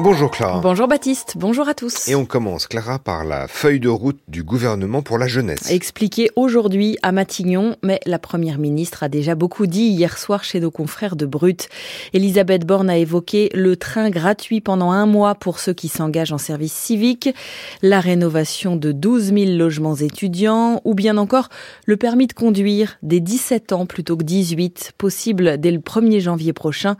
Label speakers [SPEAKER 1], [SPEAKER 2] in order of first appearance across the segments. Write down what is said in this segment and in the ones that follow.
[SPEAKER 1] Bonjour Clara.
[SPEAKER 2] Bonjour Baptiste, bonjour à tous.
[SPEAKER 1] Et on commence, Clara, par la feuille de route du gouvernement pour la jeunesse.
[SPEAKER 2] Expliquée aujourd'hui à Matignon, mais la Première ministre a déjà beaucoup dit hier soir chez nos confrères de Brut. Elisabeth Borne a évoqué le train gratuit pendant un mois pour ceux qui s'engagent en service civique, la rénovation de 12 000 logements étudiants, ou bien encore le permis de conduire des 17 ans plutôt que 18, possible dès le 1er janvier prochain.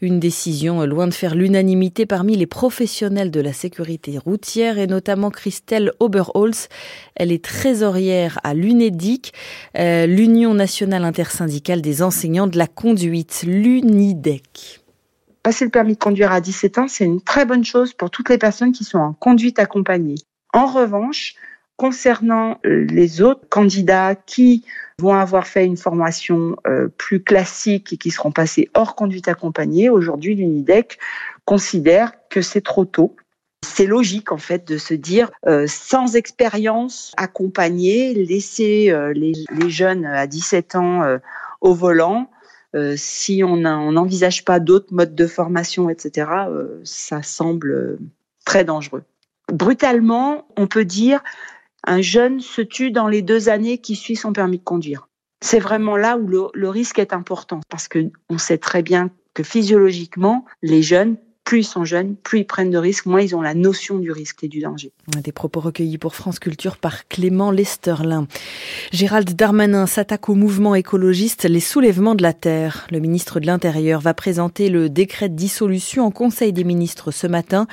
[SPEAKER 2] Une décision loin de faire l'unanimité parmi les professionnels de la sécurité routière et notamment Christelle Oberholz. Elle est trésorière à l'UNEDIC, euh, l'Union nationale intersyndicale des enseignants de la conduite, l'UNIDEC.
[SPEAKER 3] Passer le permis de conduire à 17 ans, c'est une très bonne chose pour toutes les personnes qui sont en conduite accompagnée. En revanche, concernant les autres candidats qui vont avoir fait une formation euh, plus classique et qui seront passés hors conduite accompagnée, aujourd'hui l'UNIDEC considère que c'est trop tôt. C'est logique en fait de se dire euh, sans expérience accompagnée, laisser euh, les, jeunes à 17 ans euh, au volant, si on n'envisage pas d'autres modes de formation, etc., ça semble très dangereux. Brutalement, on peut dire un jeune se tue dans les deux années qui suivent son permis de conduire. C'est vraiment là où le, le risque est important parce que on sait très bien que physiologiquement, les jeunes plus ils sont jeunes, plus ils prennent de risques, moins ils ont la notion du risque et du danger.
[SPEAKER 2] Des propos recueillis pour France Culture par Clément Lesterlin. Gérald Darmanin s'attaque au mouvement écologiste Les Soulèvements de la Terre. Le ministre de l'Intérieur va présenter le décret de dissolution en Conseil des ministres ce matin.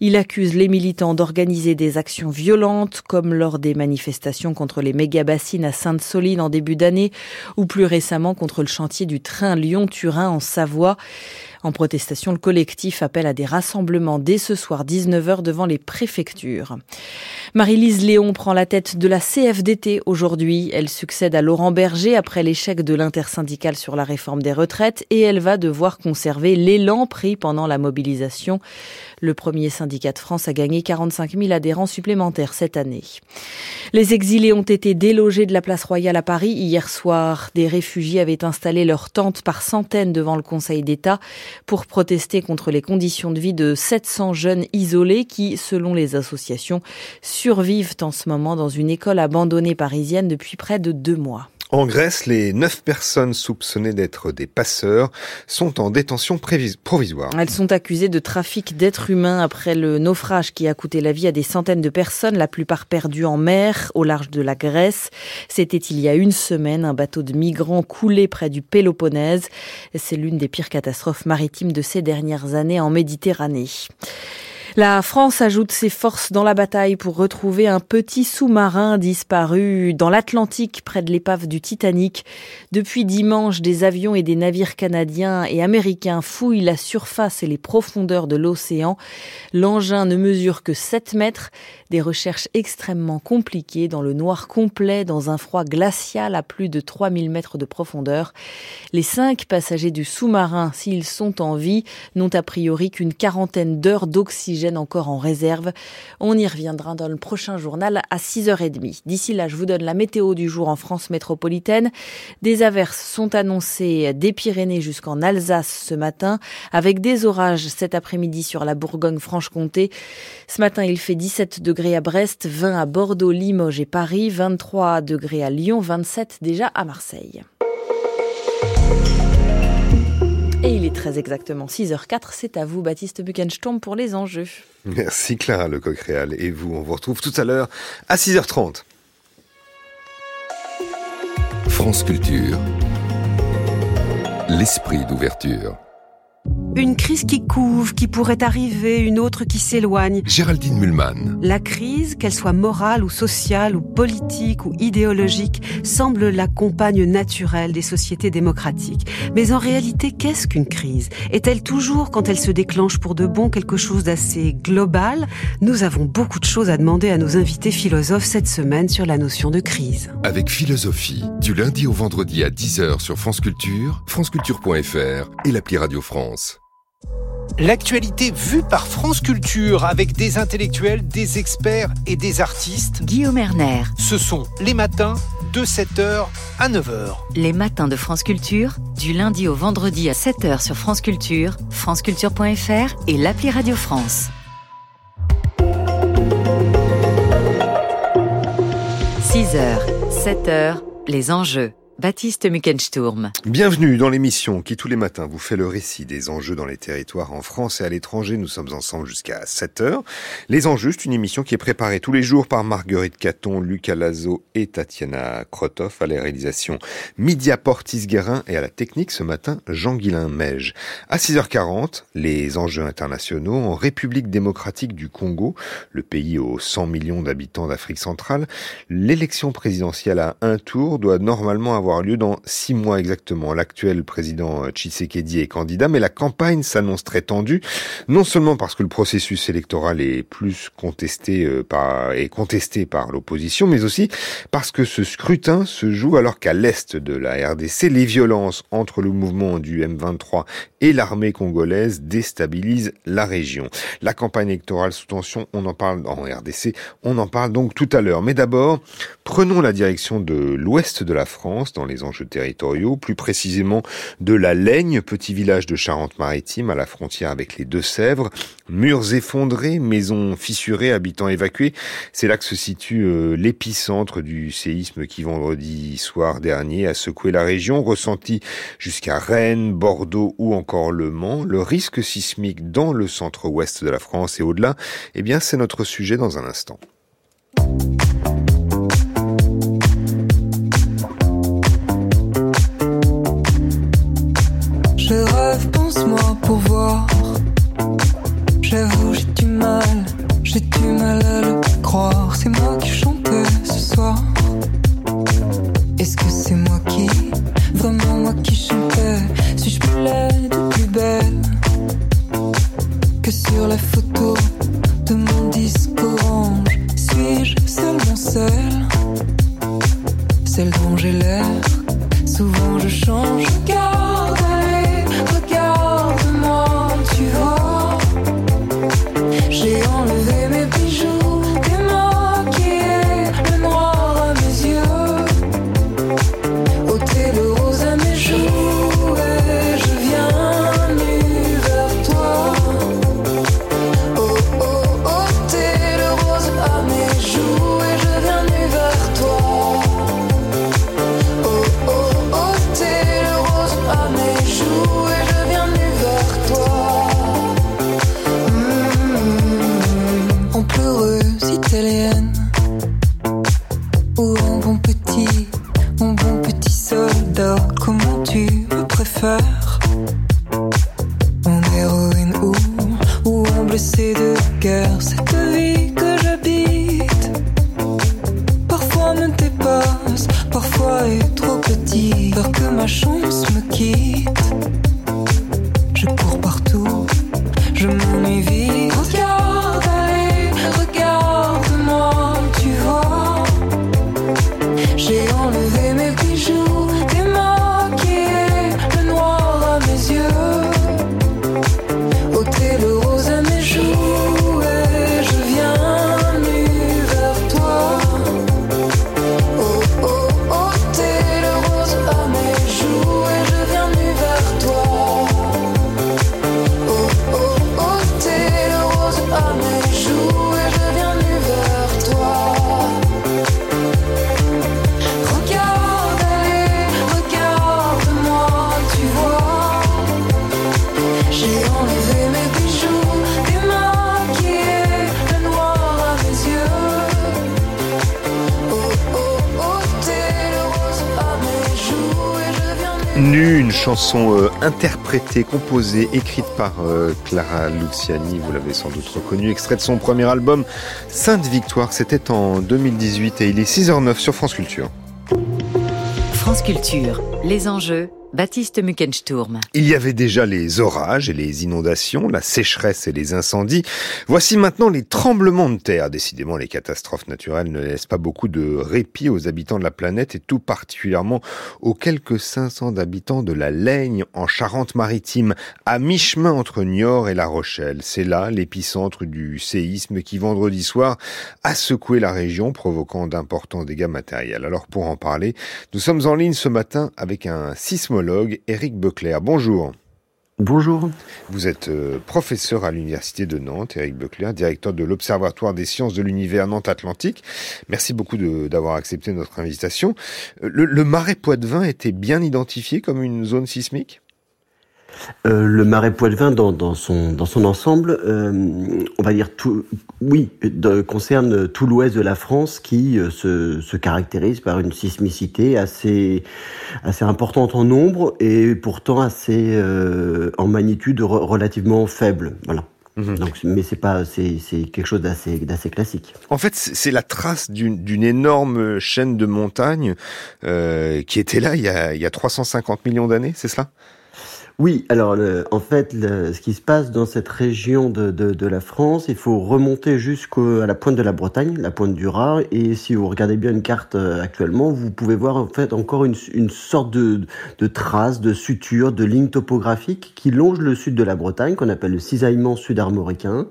[SPEAKER 2] Il accuse les militants d'organiser des actions violentes, comme lors des manifestations contre les méga-bassines à Sainte-Soline en début d'année, ou plus récemment contre le chantier du train Lyon-Turin en Savoie. En protestation, le collectif appelle à des rassemblements dès ce soir 19h devant les préfectures. Marie-Lise Léon prend la tête de la CFDT aujourd'hui. Elle succède à Laurent Berger après l'échec de l'intersyndicale sur la réforme des retraites et elle va devoir conserver l'élan pris pendant la mobilisation. Le premier syndicat de France a gagné 45 000 adhérents supplémentaires cette année. Les exilés ont été délogés de la place royale à Paris hier soir. Des réfugiés avaient installé leurs tentes par centaines devant le Conseil d'État pour protester contre les conditions de vie de 700 jeunes isolés qui, selon les associations, survivent en ce moment dans une école abandonnée parisienne depuis près de deux mois.
[SPEAKER 1] En Grèce, les neuf personnes soupçonnées d'être des passeurs sont en détention provisoire.
[SPEAKER 2] Elles sont accusées de trafic d'êtres humains après le naufrage qui a coûté la vie à des centaines de personnes, la plupart perdues en mer au large de la Grèce. C'était il y a une semaine un bateau de migrants coulé près du Péloponnèse. C'est l'une des pires catastrophes maritimes de ces dernières années en Méditerranée. La France ajoute ses forces dans la bataille pour retrouver un petit sous-marin disparu dans l'Atlantique près de l'épave du Titanic. Depuis dimanche, des avions et des navires canadiens et américains fouillent la surface et les profondeurs de l'océan. L'engin ne mesure que 7 mètres. Des recherches extrêmement compliquées dans le noir complet, dans un froid glacial à plus de 3000 mètres de profondeur. Les cinq passagers du sous-marin, s'ils sont en vie, n'ont a priori qu'une quarantaine d'heures d'oxygène encore en réserve. On y reviendra dans le prochain journal à 6h30. D'ici là, je vous donne la météo du jour en France métropolitaine. Des averses sont annoncées des Pyrénées jusqu'en Alsace ce matin, avec des orages cet après-midi sur la Bourgogne-Franche-Comté. Ce matin, il fait 17 degrés à Brest, 20 à Bordeaux, Limoges et Paris, 23 degrés à Lyon, 27 déjà à Marseille. Très exactement 6h04. C'est à vous, Baptiste Buckensturm, pour les enjeux.
[SPEAKER 1] Merci Clara Lecoq-Réal. Et vous, on vous retrouve tout à l'heure à 6h30.
[SPEAKER 4] France Culture. L'esprit d'ouverture.
[SPEAKER 5] Une crise qui couve, qui pourrait arriver, une autre qui s'éloigne.
[SPEAKER 4] Géraldine Mulman.
[SPEAKER 5] La crise, qu'elle soit morale ou sociale ou politique ou idéologique, semble la compagne naturelle des sociétés démocratiques. Mais en réalité, qu'est-ce qu'une crise? Est-elle toujours, quand elle se déclenche pour de bon, quelque chose d'assez global? Nous avons beaucoup de choses à demander à nos invités philosophes cette semaine sur la notion de crise.
[SPEAKER 4] Avec philosophie, du lundi au vendredi à 10h sur France Culture, franceculture.fr et l'appli Radio France.
[SPEAKER 6] L'actualité vue par France Culture avec des intellectuels, des experts et des artistes.
[SPEAKER 7] Guillaume Erner.
[SPEAKER 6] Ce sont les matins de 7h à 9h.
[SPEAKER 7] Les matins de France Culture, du lundi au vendredi à 7h sur France Culture, franceculture.fr et l'appli Radio France. 6h, 7h, les enjeux. Baptiste Muckensturm.
[SPEAKER 1] Bienvenue dans l'émission qui tous les matins vous fait le récit des enjeux dans les territoires en France et à l'étranger. Nous sommes ensemble jusqu'à 7 heures. Les enjeux, c'est une émission qui est préparée tous les jours par Marguerite Caton, Lucas Lazo et Tatiana Krotov à la réalisation Midia Portis-Guérin et à la technique ce matin Jean-Guilain Meige. À 6h40, les enjeux internationaux en République démocratique du Congo, le pays aux 100 millions d'habitants d'Afrique centrale. L'élection présidentielle à un tour doit normalement avoir avoir lieu dans six mois exactement. L'actuel président Tshisekedi est candidat, mais la campagne s'annonce très tendue, non seulement parce que le processus électoral est plus contesté euh, par, est contesté par l'opposition, mais aussi parce que ce scrutin se joue alors qu'à l'est de la RDC, les violences entre le mouvement du M23 et l'armée congolaise déstabilisent la région. La campagne électorale sous tension, on en parle en RDC, on en parle donc tout à l'heure. Mais d'abord, prenons la direction de l'ouest de la France, dans les enjeux territoriaux, plus précisément de la Laigne, petit village de Charente-Maritime à la frontière avec les Deux-Sèvres. Murs effondrés, maisons fissurées, habitants évacués. C'est là que se situe euh, l'épicentre du séisme qui vendredi soir dernier a secoué la région, ressenti jusqu'à Rennes, Bordeaux ou encore Le Mans. Le risque sismique dans le centre-ouest de la France et au-delà, eh bien c'est notre sujet dans un instant.
[SPEAKER 8] Pour voir. J'avoue, j'ai du mal, j'ai du mal à le croire. C'est moi qui chantais ce soir. Est-ce que c'est moi qui, vraiment moi qui chantais Suis-je plus laide,
[SPEAKER 1] chanson euh, interprétée, composée, écrite par euh, Clara Luciani, vous l'avez sans doute reconnu, extrait de son premier album Sainte Victoire, c'était en 2018 et il est 6h09 sur France Culture.
[SPEAKER 7] France Culture, Les enjeux Baptiste Muckensturm.
[SPEAKER 1] Il y avait déjà les orages et les inondations, la sécheresse et les incendies. Voici maintenant les tremblements de terre. Décidément, les catastrophes naturelles ne laissent pas beaucoup de répit aux habitants de la planète et tout particulièrement aux quelques 500 habitants de la Laigne en Charente-Maritime, à mi-chemin entre Niort et La Rochelle. C'est là l'épicentre du séisme qui vendredi soir a secoué la région, provoquant d'importants dégâts matériels. Alors pour en parler, nous sommes en ligne ce matin avec un sismologue Éric Beclerc. Bonjour.
[SPEAKER 9] Bonjour.
[SPEAKER 1] Vous êtes euh, professeur à l'Université de Nantes, Éric Beclerc, directeur de l'Observatoire des sciences de l'univers Nantes-Atlantique. Merci beaucoup d'avoir accepté notre invitation. Euh, le, le marais Poitevin était bien identifié comme une zone sismique?
[SPEAKER 9] Euh, le marais Poitevin, dans, dans, son, dans son ensemble, euh, on va dire tout, oui, concerne tout l'ouest de la France qui euh, se, se, caractérise par une sismicité assez, assez importante en nombre et pourtant assez en magnitude relativement faible. Voilà. Mhm. Donc, mais c'est pas, c'est, quelque chose d'assez, d'assez classique.
[SPEAKER 1] En fait, c'est la trace d'une, d'une énorme chaîne de montagnes qui était là il y a, il y a 350 millions d'années, c'est cela?
[SPEAKER 9] Oui, alors en fait, ce qui se passe dans cette région de, de, la France, il faut remonter jusqu'à la pointe de la Bretagne, la pointe du Raz, et si vous regardez bien une carte euh, actuellement, vous pouvez voir en fait encore une, une sorte de, de trace, de suture, de ligne topographique qui longe le sud de la Bretagne, qu'on appelle le cisaillement sud-armoricain,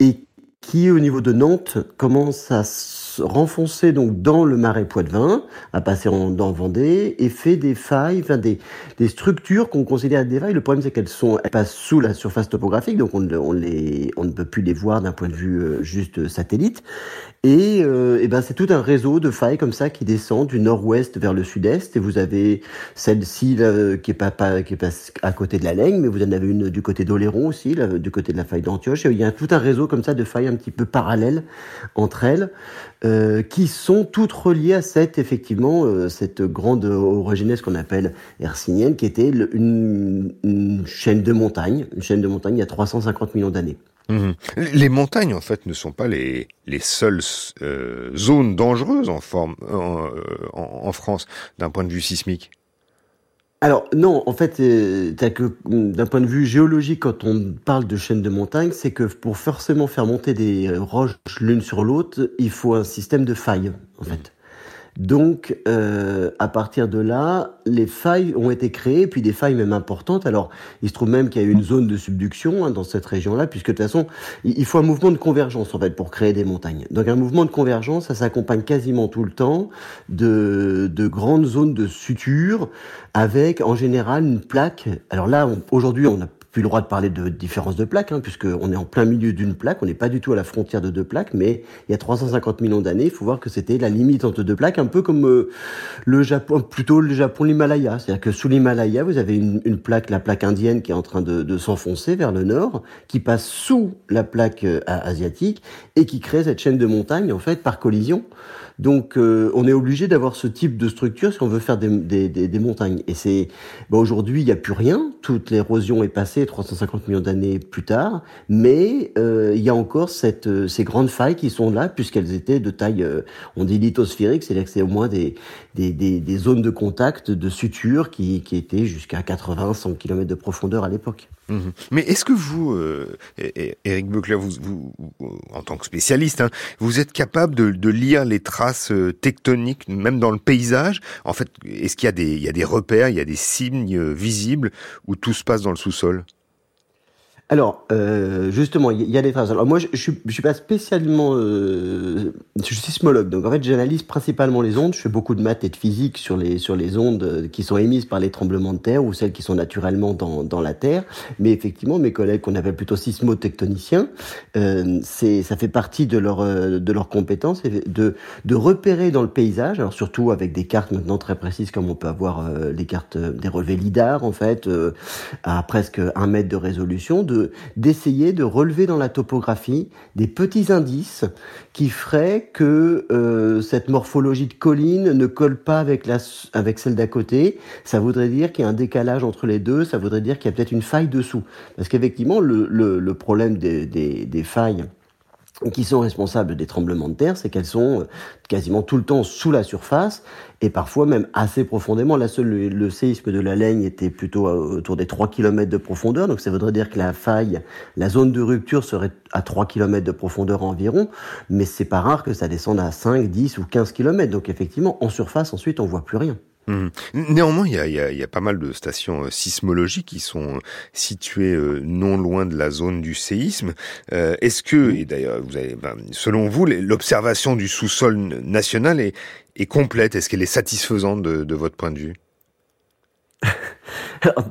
[SPEAKER 9] et qui au niveau de Nantes commence à renfoncer donc dans le marais Poitevin, à passer en, dans Vendée, et fait des failles, enfin des, des structures qu'on considère des failles. Le problème, c'est qu'elles sont, passent sous la surface topographique, donc on, on, les, on ne peut plus les voir d'un point de vue euh, juste satellite. Et, euh, et ben c'est tout un réseau de failles comme ça qui descend du nord-ouest vers le sud-est. Et vous avez celle-ci qui est pas, pas, qui est à côté de la Laigne, mais vous en avez une du côté d'Oléron aussi, du côté de la faille d'Antioche. Et il y a tout un réseau comme ça de failles un petit peu parallèles entre elles. Euh, qui sont toutes reliées à cette effectivement euh, cette grande origine qu'on appelle hercynienne, qui était une, chaîne de montagnes, une chaîne de montagnes il y a 350 millions d'années.
[SPEAKER 1] Mmh. Les montagnes, en fait, ne sont pas les, les seules euh, zones dangereuses en, forme, en France d'un point de vue sismique.
[SPEAKER 9] Alors non, en fait, euh, que d'un point de vue géologique, quand on parle de chaîne de montagnes, c'est que pour forcément faire monter des roches l'une sur l'autre, il faut un système de failles, en fait. Donc, euh, à partir de là, les failles ont été créées, puis des failles même importantes. Alors, il se trouve même qu'il y a eu une zone de subduction hein, dans cette région-là, puisque de toute façon, il faut un mouvement de convergence en fait pour créer des montagnes. Donc, un mouvement de convergence, ça s'accompagne quasiment tout le temps de, de grandes zones de suture, avec en général une plaque. Alors là, aujourd'hui, on a plus le droit de parler de différence de plaques, hein, puisqu'on est en plein milieu d'une plaque, on n'est pas du tout à la frontière de deux plaques, mais il y a 350 millions d'années, il faut voir que c'était la limite entre deux plaques, un peu comme euh, le Japon, plutôt le Japon, l'Himalaya. C'est-à-dire que sous l'Himalaya, vous avez une, plaque, la plaque indienne, qui est en train de, s'enfoncer vers le nord, qui passe sous la plaque euh, asiatique et qui crée cette chaîne de montagnes, en fait, par collision. Donc, euh, on est obligé d'avoir ce type de structure si on veut faire des montagnes. Et c'est bah, aujourd'hui, il n'y a plus rien. Toute l'érosion est passée 350 millions d'années plus tard, mais euh, il y a encore cette, euh, ces grandes failles qui sont là puisqu'elles étaient de taille, on dit lithosphérique, c'est-à-dire que c'est au moins des, des, des, zones de contact, de suture qui, qui étaient jusqu'à 80-100 km de profondeur à l'époque.
[SPEAKER 1] Mhm. Mais est-ce que vous, euh, Eric Buckler, vous, vous, en tant que spécialiste, hein, vous êtes capable de, lire les traces euh, tectoniques, même dans le paysage? En fait, est-ce qu'il y a des, il y a des repères, il y a des signes euh, visibles où tout se passe dans le sous-sol?
[SPEAKER 9] Alors, euh, justement, il y, a des traces. Alors moi, je, je, suis, pas spécialement, euh, je suis sismologue, donc en fait, j'analyse principalement les ondes. Je fais beaucoup de maths et de physique sur les sur les ondes qui sont émises par les tremblements de terre ou celles qui sont naturellement dans dans la terre. Mais effectivement, mes collègues qu'on appelle plutôt sismotectoniciens, euh, ça fait partie de leur de leurs compétences de de repérer dans le paysage. Alors surtout avec des cartes maintenant très précises, comme on peut avoir euh, les cartes des relevés lidar en fait euh, à presque un mètre de résolution. De d'essayer de, relever dans la topographie des petits indices qui feraient que euh, cette morphologie de colline ne colle pas avec, celle d'à côté. Ça voudrait dire qu'il y a un décalage entre les deux, ça voudrait dire qu'il y a peut-être une faille dessous. Parce qu'effectivement, le, le, problème des failles qui sont responsables des tremblements de terre, c'est qu'elles sont euh, quasiment tout le temps sous la surface et parfois même assez profondément. Là, le, séisme de la Laigne était plutôt euh, autour des 3 km de profondeur, donc ça voudrait dire que la faille, la zone de rupture serait à 3 km de profondeur environ, mais c'est pas rare que ça descende à 5, 10 ou 15 km. Donc effectivement, en surface, ensuite, on voit plus rien.
[SPEAKER 1] Mmh. Néanmoins, il y, a, il, y a, il y a, pas mal de stations euh, sismologiques qui sont situées euh, non loin de la zone du séisme. Euh, Est-ce que, et d'ailleurs, vous avez, ben, selon vous, l'observation du sous-sol national est, est complète? Est-ce qu'elle est satisfaisante de, de votre point de vue?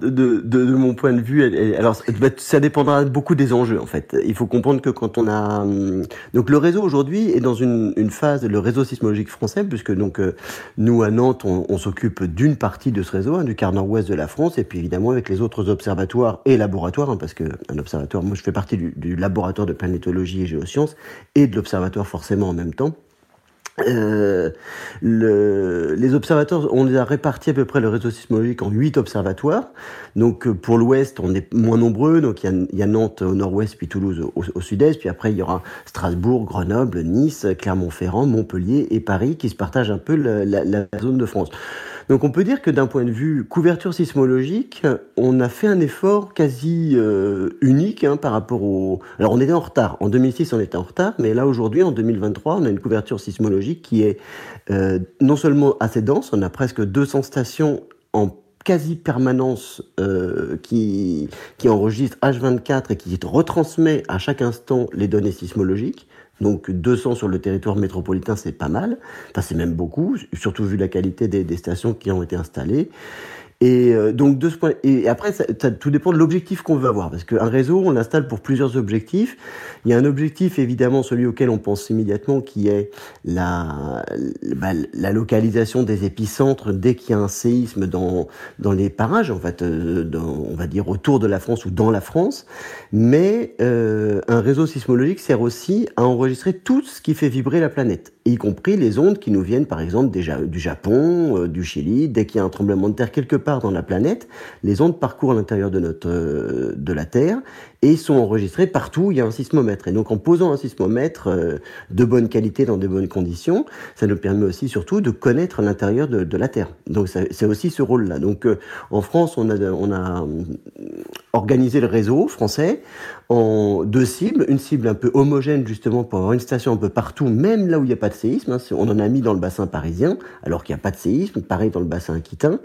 [SPEAKER 9] De, mon point de vue, alors ça dépendra beaucoup des enjeux en fait. Il faut comprendre que quand on a hum, donc le réseau aujourd'hui est dans une, phase, le réseau sismologique français, puisque donc euh, nous à Nantes on, on s'occupe d'une partie de ce réseau, hein, du quart nord-ouest de la France, et puis évidemment avec les autres observatoires et laboratoires, hein, parce que un observatoire, moi je fais partie du, du laboratoire de planétologie et géosciences et de l'observatoire forcément en même temps. Euh, le, les observateurs, on les a répartis à peu près le réseau sismologique en huit observatoires. Donc euh, pour l'ouest, on est moins nombreux. Donc il y a, Nantes au nord-ouest, puis Toulouse au, sud-est. Puis après, il y aura Strasbourg, Grenoble, Nice, Clermont-Ferrand, Montpellier et Paris qui se partagent un peu la zone de France. Donc on peut dire que d'un point de vue couverture sismologique, on a fait un effort quasi euh, unique hein, par rapport au... Alors on était en retard, en 2006 on était en retard, mais là aujourd'hui en 2023 on a une couverture sismologique qui est euh, non seulement assez dense, on a presque 200 stations en quasi permanence euh, qui, qui enregistre H24 et qui retransmet à chaque instant les données sismologiques. Donc 200 sur le territoire métropolitain, c'est pas mal. Enfin, c'est même beaucoup, surtout vu la qualité des, des stations qui ont été installées. Et euh, donc de ce point, et après tout dépend de l'objectif qu'on veut avoir, parce qu'un réseau on l'installe pour plusieurs objectifs. Il y a un objectif évidemment celui auquel on pense immédiatement, qui est la bah, localisation des épicentres dès qu'il y a un séisme dans dans les parages, en fait, euh, on va dire autour de la France ou dans la France. Mais euh, un réseau sismologique sert aussi à enregistrer tout ce qui fait vibrer la planète, y compris les ondes qui nous viennent par exemple du Japon, du Chili, dès qu'il y a un tremblement de terre quelque part dans la planète, les ondes parcourent l'intérieur de notre euh, de la Terre et sont enregistrées partout où il y a un sismomètre. Et donc en posant un sismomètre euh, de bonne qualité dans de bonnes conditions, ça nous permet aussi surtout de connaître l'intérieur de, la Terre. Donc c'est aussi ce rôle-là. Donc euh, en France, on a on a organisé le réseau français en deux cibles, une cible un peu homogène justement pour avoir une station un peu partout, même là où il n'y a pas de séisme. Hein. On en a mis dans le bassin parisien, alors qu'il n'y a pas de séisme, pareil dans le bassin aquitain.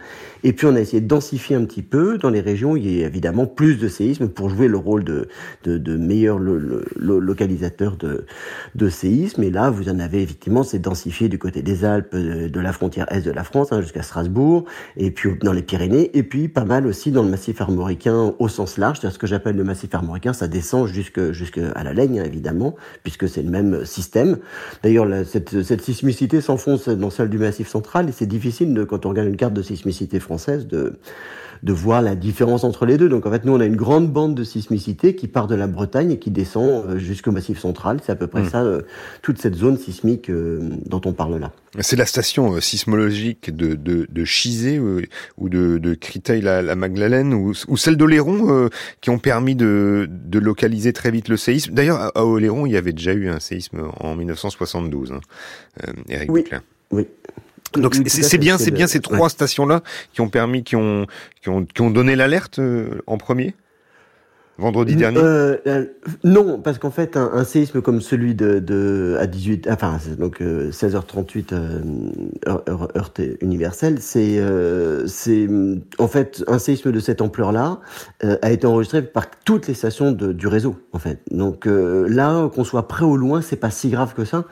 [SPEAKER 9] Et puis on a essayé de densifier un petit peu dans les régions où il y a évidemment plus de séisme pour jouer le rôle de, de, de meilleur lo, lo, localisateur de, de séisme. Et là, vous en avez effectivement, c'est densifié du côté des Alpes, de, de la frontière est de la France hein, jusqu'à Strasbourg, et puis dans les Pyrénées, et puis pas mal aussi dans le massif armoricain au sens large, c'est-à-dire ce que j'appelle le massif armoricain, ça descend jusque, jusque à la Laigne, hein, évidemment, puisque c'est le même système. D'ailleurs, cette, sismicité s'enfonce dans celle du massif central, et c'est difficile, quand on regarde une carte de sismicité française, de voir la différence entre les deux. Donc en fait, nous, on a une grande bande de sismicité qui part de la Bretagne et qui descend euh, jusqu'au Massif central. C'est à peu près mmh. ça, euh, toute cette zone sismique euh, dont on parle là.
[SPEAKER 1] C'est la station sismologique de, de, de Chizé ou de, de Créteil-la-Magdalene ou, ou, celle d'Oléron qui ont permis de, de localiser très vite le séisme. D'ailleurs, à Oléron, il y avait déjà eu un séisme en 1972, hein, Eric
[SPEAKER 9] oui. Oui.
[SPEAKER 1] Donc c'est bien, c'est bien ces trois ouais. stations-là qui ont permis, qui ont, qui ont, qui ont donné l'alerte en premier vendredi dernier
[SPEAKER 9] euh, euh, Non, parce qu'en fait, un, un, séisme comme celui de, de à 18, enfin donc euh, 16h38 euh, heure, heure, heure, universelle, c'est c'est en fait un séisme de cette ampleur-là a été enregistré par toutes les stations de, du réseau, en fait. Donc là, qu'on soit près ou loin, c'est pas si grave que ça.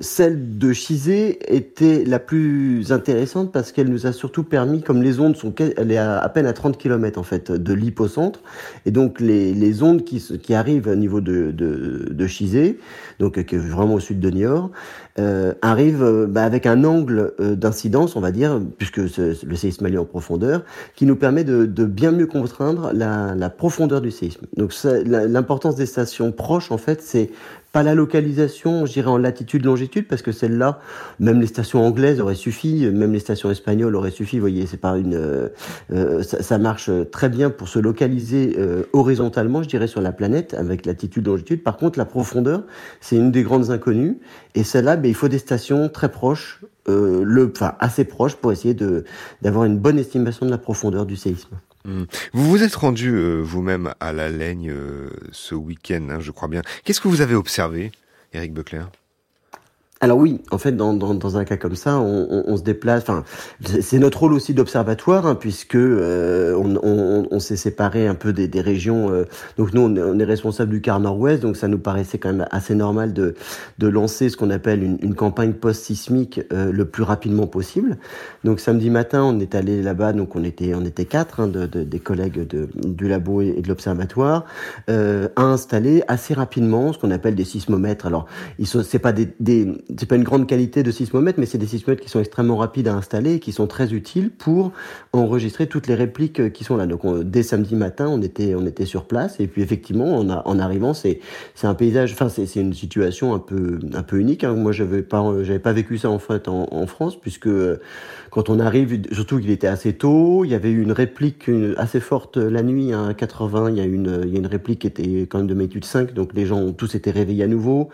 [SPEAKER 9] celle de Chizé était la plus intéressante parce qu'elle nous a surtout permis, comme les ondes sont, elle est à, à peine à 30 km en fait de l'hypocentre, et donc les, les ondes qui, qui, arrivent au niveau de, de, de Chizé, donc qui est vraiment au sud de Niort, euh, arrivent euh, bah, avec un angle euh, d'incidence, on va dire, puisque le séisme est en profondeur, qui nous permet de, de bien mieux contraindre la, la, profondeur du séisme. Donc l'importance des stations proches, en fait, c'est pas la localisation, je dirais en latitude-longitude, parce que celle-là, même les stations anglaises auraient suffi, même les stations espagnoles auraient suffi. Vous voyez, c'est pas une, euh, ça, ça, marche très bien pour se localiser euh, horizontalement, je dirais, sur la planète, avec latitude, longitude. Par contre, la profondeur, c'est une des grandes inconnues. Et celle-là, ben, il faut des stations très proches, euh, le, enfin assez proches, pour essayer de d'avoir une bonne estimation de la profondeur du séisme.
[SPEAKER 1] Hmm. Vous vous êtes rendu euh, vous-même à la Laigne euh, ce week-end, hein, je crois bien. Qu'est-ce que vous avez observé, Eric Buckler
[SPEAKER 9] alors oui, en fait, dans, dans, dans, un cas comme ça, on, on, on se déplace. Enfin, c'est notre rôle aussi d'observatoire, hein, puisque euh, on, on, s'est séparé un peu des, des régions. Euh, donc nous, on est, responsable du quart nord-ouest, donc ça nous paraissait quand même assez normal de, de lancer ce qu'on appelle une, une campagne post-sismique euh, le plus rapidement possible. Donc samedi matin, on est allé là-bas, donc on était on était quatre hein, de, de, des collègues de, du labo et de l'observatoire euh, à installer assez rapidement ce qu'on appelle des sismomètres. Alors, ils sont c'est pas des, des c'est pas une grande qualité de sismomètre, mais c'est des sismomètres qui sont extrêmement rapides à installer et qui sont très utiles pour enregistrer toutes les répliques euh, qui sont là. Donc dès samedi matin, on était on était sur place et puis effectivement, en arrivant, c'est c'est un paysage, enfin c'est c'est une situation un peu un peu unique. Hein. Moi, j'avais pas j'avais pas vécu ça en fait en, en France puisque euh, quand on arrive, surtout qu'il était assez tôt, il y avait eu une réplique assez forte la nuit hein, à 80. Il y a une il y a une réplique qui était quand même de magnitude 5, donc les gens ont tous été réveillés à nouveau.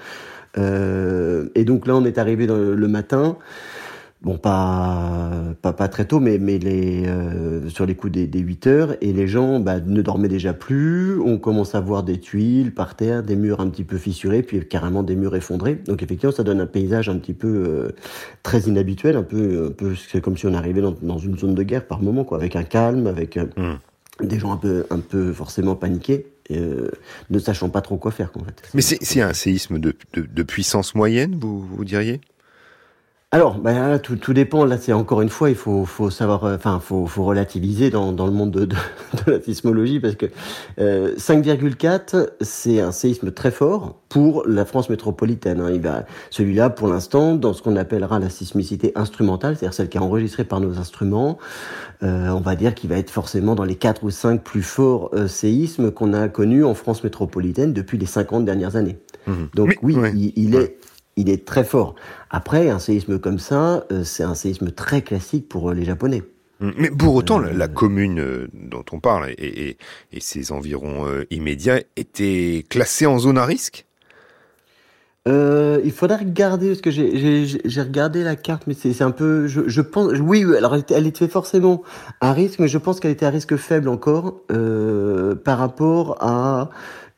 [SPEAKER 9] Euh, et donc là, on est arrivé le, matin. Bon, pas, pas, pas très tôt, mais, mais les, euh, sur les coups des, des 8 heures, et les gens bah, ne dormaient déjà plus, on commence à voir des tuiles par terre, des murs un petit peu fissurés, puis carrément des murs effondrés. Donc effectivement, ça donne un paysage un petit peu euh, très inhabituel, un peu, un peu c'est comme si on arrivait dans, dans, une zone de guerre par moment, quoi, avec un calme, avec euh, mmh. des gens un peu, un peu forcément paniqués. Euh, ne sachant pas trop quoi faire. En fait.
[SPEAKER 1] Mais c'est un séisme de, de, de, puissance moyenne, vous, vous diriez?
[SPEAKER 9] Alors, ben, tout, tout, dépend. Là, c'est encore une fois, il faut, faut savoir, euh, enfin, faut, faut relativiser dans, dans le monde de, de, de, la sismologie parce que euh, 5,4, c'est un séisme très fort pour la France métropolitaine. Hein. Il va, celui-là, pour l'instant, dans ce qu'on appellera la sismicité instrumentale, c'est-à-dire celle qui est enregistrée par nos instruments, euh, on va dire qu'il va être forcément dans les 4 ou 5 plus forts euh, séismes qu'on a connus en France métropolitaine depuis les 50 dernières années. Mmh. Donc oui, il, il est il est très fort. Après, un séisme comme ça, euh, c'est un séisme très classique pour euh, les Japonais.
[SPEAKER 1] Mmh. Mais pour autant, la, la commune dont on parle et, et, et ses environs immédiats étaient classés en zone à risque?
[SPEAKER 9] Euh, il faudrait regarder parce que j'ai regardé la carte, mais c'est un peu, je, je, pense, oui, alors elle était, elle était forcément à risque, mais je pense qu'elle était à risque faible encore euh, par rapport à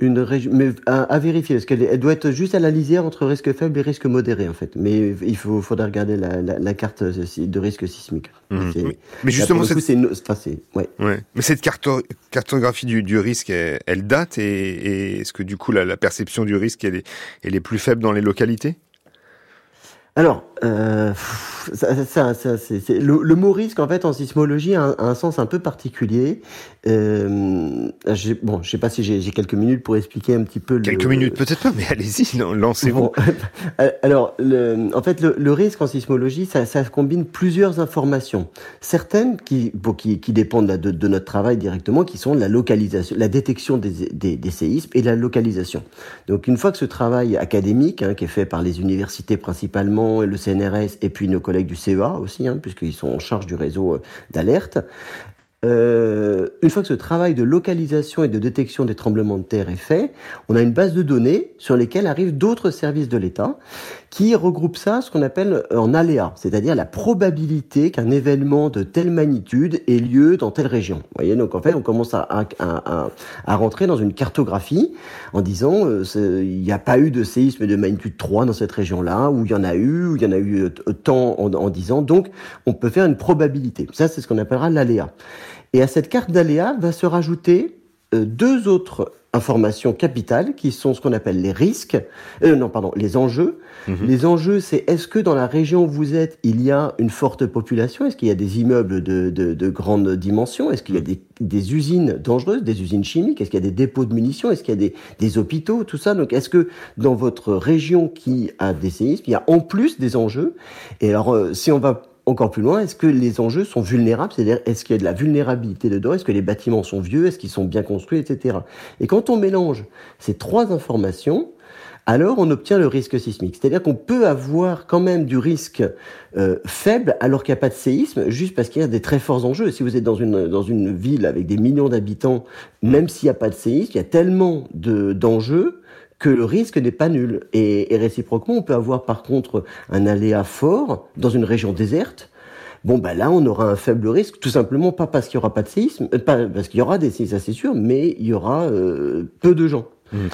[SPEAKER 9] une région, mais à, vérifier, parce qu'elle elle doit être juste à la lisière entre risque faible et risque modéré, en fait. Mais il faut, faudra regarder la, la, la carte de risque sismique.
[SPEAKER 1] Mmh. Mais, mais, justement,
[SPEAKER 9] c'est ouais.
[SPEAKER 1] ouais. Mais cette carto cartographie du, du risque, elle, elle date et, et est-ce que du coup la, la perception du risque, elle est, elle est plus faible dans les localités?
[SPEAKER 9] Alors, euh, ça, ça, ça c'est, le, le, mot risque, en fait, en sismologie, a un, a un sens un peu particulier. Euh, bon, je sais pas si j'ai, quelques minutes pour expliquer un petit peu.
[SPEAKER 1] Quelques minutes, peut-être pas, mais allez-y, lancez-vous. Bon,
[SPEAKER 9] alors, le, en fait, le, le, risque en sismologie, ça, ça combine plusieurs informations. Certaines qui, bon, qui, qui dépendent de, de, notre travail directement, qui sont la localisation, la détection des, des, des, séismes et la localisation. Donc, une fois que ce travail académique, hein, qui est fait par les universités principalement et le CNRS et puis nos collègues du CEA aussi, hein, puisqu'ils sont en charge du réseau euh, d'alerte. Euh, une fois que ce travail de localisation et de détection des tremblements de terre est fait, on a une base de données sur lesquelles arrivent d'autres services de l'État qui regroupent ça, ce qu'on appelle euh, en aléa, c'est-à-dire la probabilité qu'un événement de telle magnitude ait lieu dans telle région. Vous voyez, donc en fait, on commence à, à, à, à rentrer dans une cartographie en disant euh, il n'y a pas eu de séisme de magnitude 3 dans cette région-là, ou il y en a eu, ou il y en a eu euh, tant en, en 10 ans, donc on peut faire une probabilité. Ça, c'est ce qu'on appellera l'aléa. Et à cette carte d'aléa va se rajouter euh, deux autres informations capitales qui sont ce qu'on appelle les risques, euh, non pardon, les enjeux. Mhm. Les enjeux, c'est est-ce que dans la région où vous êtes, il y a une forte population? Est-ce qu'il y a des immeubles de, de, de grande dimension? Est-ce qu'il y a des, des, usines dangereuses, des usines chimiques? Est-ce qu'il y a des dépôts de munitions? Est-ce qu'il y a des, des hôpitaux? Tout ça. Donc, est-ce que dans votre région qui a des séismes, il y a en plus des enjeux? Et alors, euh, si on va encore plus loin, est-ce que les enjeux sont vulnérables? C'est-à-dire, est-ce qu'il y a de la vulnérabilité dedans? Est-ce que les bâtiments sont vieux? Est-ce qu'ils sont bien construits, etc. Et quand on mélange ces trois informations, alors on obtient le risque sismique. C'est-à-dire qu'on peut avoir quand même du risque euh, faible alors qu'il n'y a pas de séisme, juste parce qu'il y a des très forts enjeux. Si vous êtes dans une, dans une ville avec des millions d'habitants, même s'il n'y a pas de séisme, il y a tellement d'enjeux que le risque n'est pas nul. Et, et, réciproquement, on peut avoir par contre un aléa fort dans une région déserte. Bon, ben là, on aura un faible risque, tout simplement pas parce qu'il n'y aura pas de séisme, euh, pas parce qu'il y aura des séismes, c'est sûr, mais il y aura euh, peu de gens.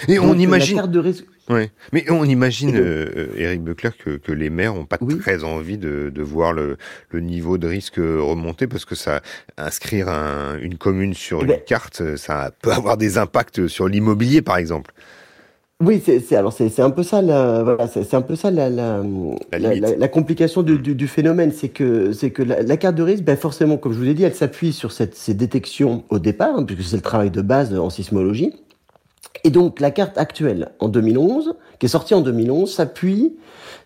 [SPEAKER 1] Et on imagine. La de risque... Ouais. Mais on imagine, euh, Eric que, que, les maires n'ont pas très envie de, de voir le, le, niveau de risque remonter parce que ça inscrire un, une commune sur eh une ben carte, ça peut avoir des impacts sur l'immobilier, par exemple.
[SPEAKER 9] Oui, c'est alors c'est un peu ça la voilà, c'est un peu ça la la, la, la, complication du, du, du phénomène, c'est que c'est que la, carte de risque, ben forcément, comme je vous l'ai dit, elle s'appuie sur cette, ces détections au départ, hein, puisque c'est le travail de base en sismologie. Et donc la carte actuelle en 2011, qui est sortie en 2011, s'appuie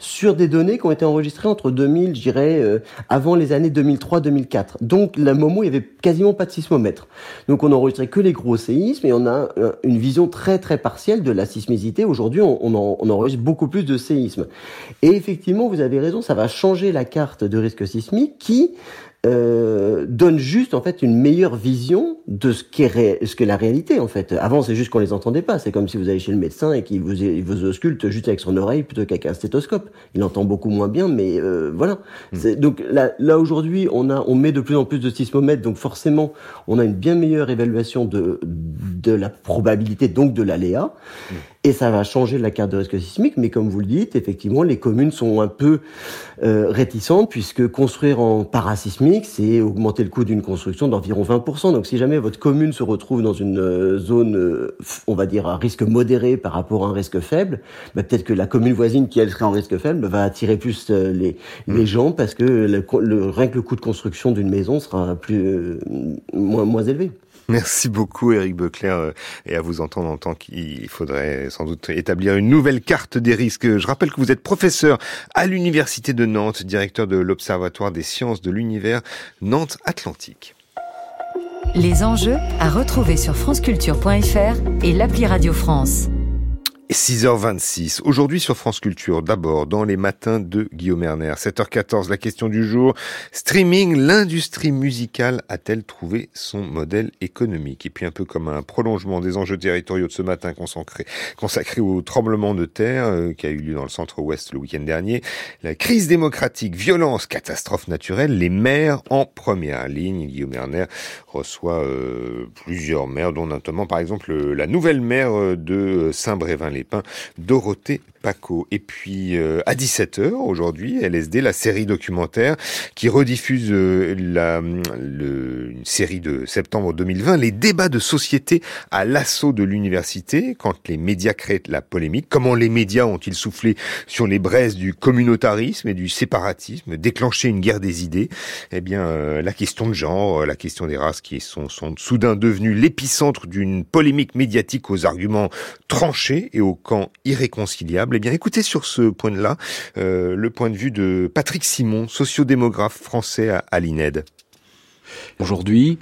[SPEAKER 9] sur des données qui ont été enregistrées entre 2000, je dirais, euh, avant les années 2003-2004. Donc, le moment où il y avait quasiment pas de sismomètre. Donc, on enregistrait que les gros séismes et on a euh, une vision très très partielle de la sismicité. Aujourd'hui, on, enregistre beaucoup plus de séismes. Et effectivement, vous avez raison, ça va changer la carte de risque sismique qui euh, donne juste en fait une meilleure vision de ce qu'est ce qu'est la réalité en fait. Avant c'est juste qu'on les entendait pas. C'est comme si vous allez chez le médecin et qu'il vous vous ausculte juste avec son oreille plutôt qu'avec un stéthoscope. Il entend beaucoup moins bien, mais euh, voilà. Hmm. Donc là, là aujourd'hui on a on met de plus en plus de sismomètres, donc forcément on a une bien meilleure évaluation de de la probabilité donc de l'aléa. Hmm. Et ça va changer la carte de risque sismique, mais comme vous le dites, effectivement, les communes sont un peu euh, réticentes, puisque construire en parasismique, c'est augmenter le coût d'une construction d'environ 20%. Donc si jamais votre commune se retrouve dans une euh, zone, euh, on va dire, à risque modéré par rapport à un risque faible, bah, peut-être que la commune voisine, qui elle serait en risque faible, va attirer plus les, les gens, parce que le, le, rien que le coût de construction d'une maison sera plus moins, moins élevé.
[SPEAKER 1] Merci beaucoup Eric Beclerc euh, et à vous entendre en tant qu'il faudrait sans doute établir une nouvelle carte des risques. Je rappelle que vous êtes professeur à l'Université de Nantes, directeur de l'Observatoire des sciences de l'univers Nantes Atlantique.
[SPEAKER 7] Les enjeux à retrouver sur franceculture.fr et l'appli Radio France.
[SPEAKER 1] 6h26. Aujourd'hui sur France Culture, d'abord dans les matins de Guillaume Erner. 7h14, la question du jour. Streaming, l'industrie musicale a-t-elle trouvé son modèle économique? Et puis un peu comme un prolongement des enjeux territoriaux de ce matin consacré, consacré au tremblement de terre euh, qui a eu lieu dans le centre-ouest le week-end dernier. La crise démocratique, violence, catastrophe naturelle, les maires en première ligne. Guillaume Erner reçoit euh, plusieurs maires, dont notamment par exemple la nouvelle maire euh, de Dorothée Paco. Et puis euh, à 17h aujourd'hui, LSD, la série documentaire qui rediffuse euh, la, le, une série de septembre 2020, les débats de société à l'assaut de l'université quand les médias créent la polémique. Comment les médias ont-ils soufflé sur les braises du communautarisme et du séparatisme, déclenché une guerre des idées? Eh bien, euh, la question de genre, la question des races qui sont, sont soudain devenues l'épicentre d'une polémique médiatique aux arguments tranchés et aux camps irréconciliables eh écoutez sur ce point-là euh, le point de vue de Patrick Simon, sociodémographe français à, l'INED.
[SPEAKER 10] Aujourd'hui,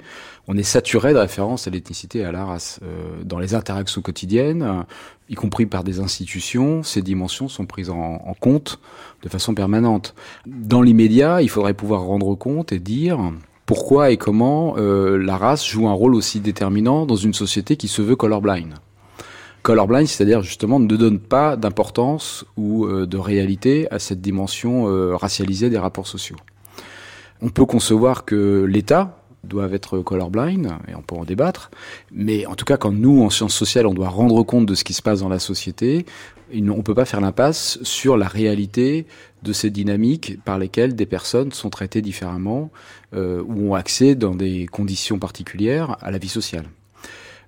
[SPEAKER 10] on est saturé de références à l'ethnicité et à la race. Euh, dans les interactions quotidiennes, y compris par des institutions, ces dimensions sont prises en, compte de façon permanente. Dans l'immédiat, il faudrait pouvoir rendre compte et dire pourquoi et comment euh, la race joue un rôle aussi déterminant dans une société qui se veut colorblind colorblind, c'est-à-dire justement ne donne pas d'importance ou euh, de réalité à cette dimension euh, racialisée des rapports sociaux. On peut concevoir que l'État doit être colorblind, et on peut en débattre, mais en tout cas quand nous, en sciences sociales, on doit rendre compte de ce qui se passe dans la société, on ne peut pas faire l'impasse sur la réalité de ces dynamiques par lesquelles des personnes sont traitées différemment euh, ou ont accès dans des conditions particulières à la vie sociale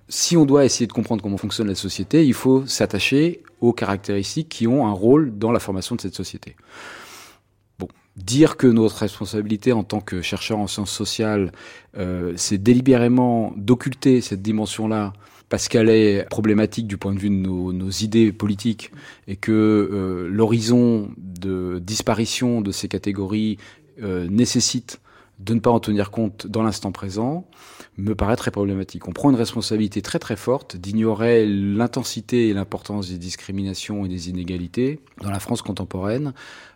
[SPEAKER 10] si on doit essayer de comprendre comment fonctionne la société, il faut s'attacher aux caractéristiques qui ont un rôle dans la formation de cette société. Bon, dire que notre responsabilité en tant que chercheur en sciences sociales, euh, c'est délibérément d'occulter cette dimension-là parce qu'elle est problématique du point de vue de nos, idées politiques et que euh, l'horizon de disparition de ces catégories euh, nécessite de ne pas en tenir compte dans l'instant présent me paraît très problématique. On prend une responsabilité très très forte d'ignorer l'intensité et l'importance des discriminations et des inégalités dans la France contemporaine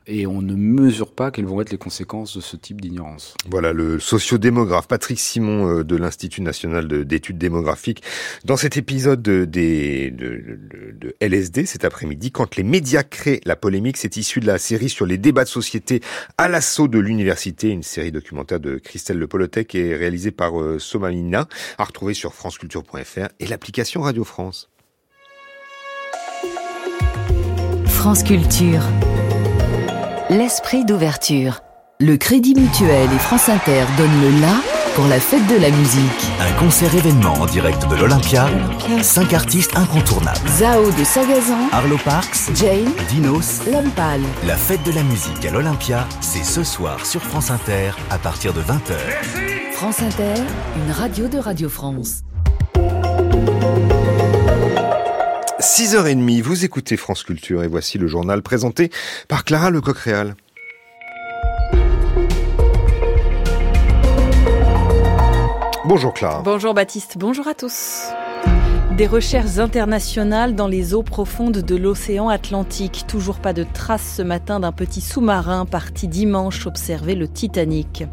[SPEAKER 10] et on ne mesure pas quelles vont être les conséquences de ce type d'ignorance.
[SPEAKER 1] Voilà le sociodémographe Patrick Simon euh, de l'Institut national d'études démographiques dans cet épisode de, de, de LSD cet après-midi. Quand les médias créent la polémique, c'est issu de la série sur les débats de société à l'assaut de l'université, une série documentaire de Christelle Le Polotec et réalisée par euh, À retrouver sur franceculture.fr et l'application Radio France.
[SPEAKER 7] France Culture l'esprit d'ouverture. Le Crédit Mutuel et France Inter donnent le la pour la fête de la musique.
[SPEAKER 11] Un concert événement en direct de l'Olympia. Cinq artistes incontournables.
[SPEAKER 2] Zao de Sagazan.
[SPEAKER 11] Arlo Parks.
[SPEAKER 2] Jane.
[SPEAKER 11] Dinos.
[SPEAKER 2] Lampal.
[SPEAKER 11] La fête de la musique à l'Olympia, c'est ce soir sur France Inter à partir de 20h.
[SPEAKER 7] France Inter, une radio de Radio France.
[SPEAKER 1] 6h30, vous écoutez France Culture et voici le journal présenté par Clara Lecoq-Réal. Bonjour Clara.
[SPEAKER 2] Bonjour Baptiste, bonjour à tous. Des recherches internationales dans les eaux profondes de l'océan Atlantique. Toujours pas de traces ce matin d'un petit sous-marin parti dimanche observer le Titanic.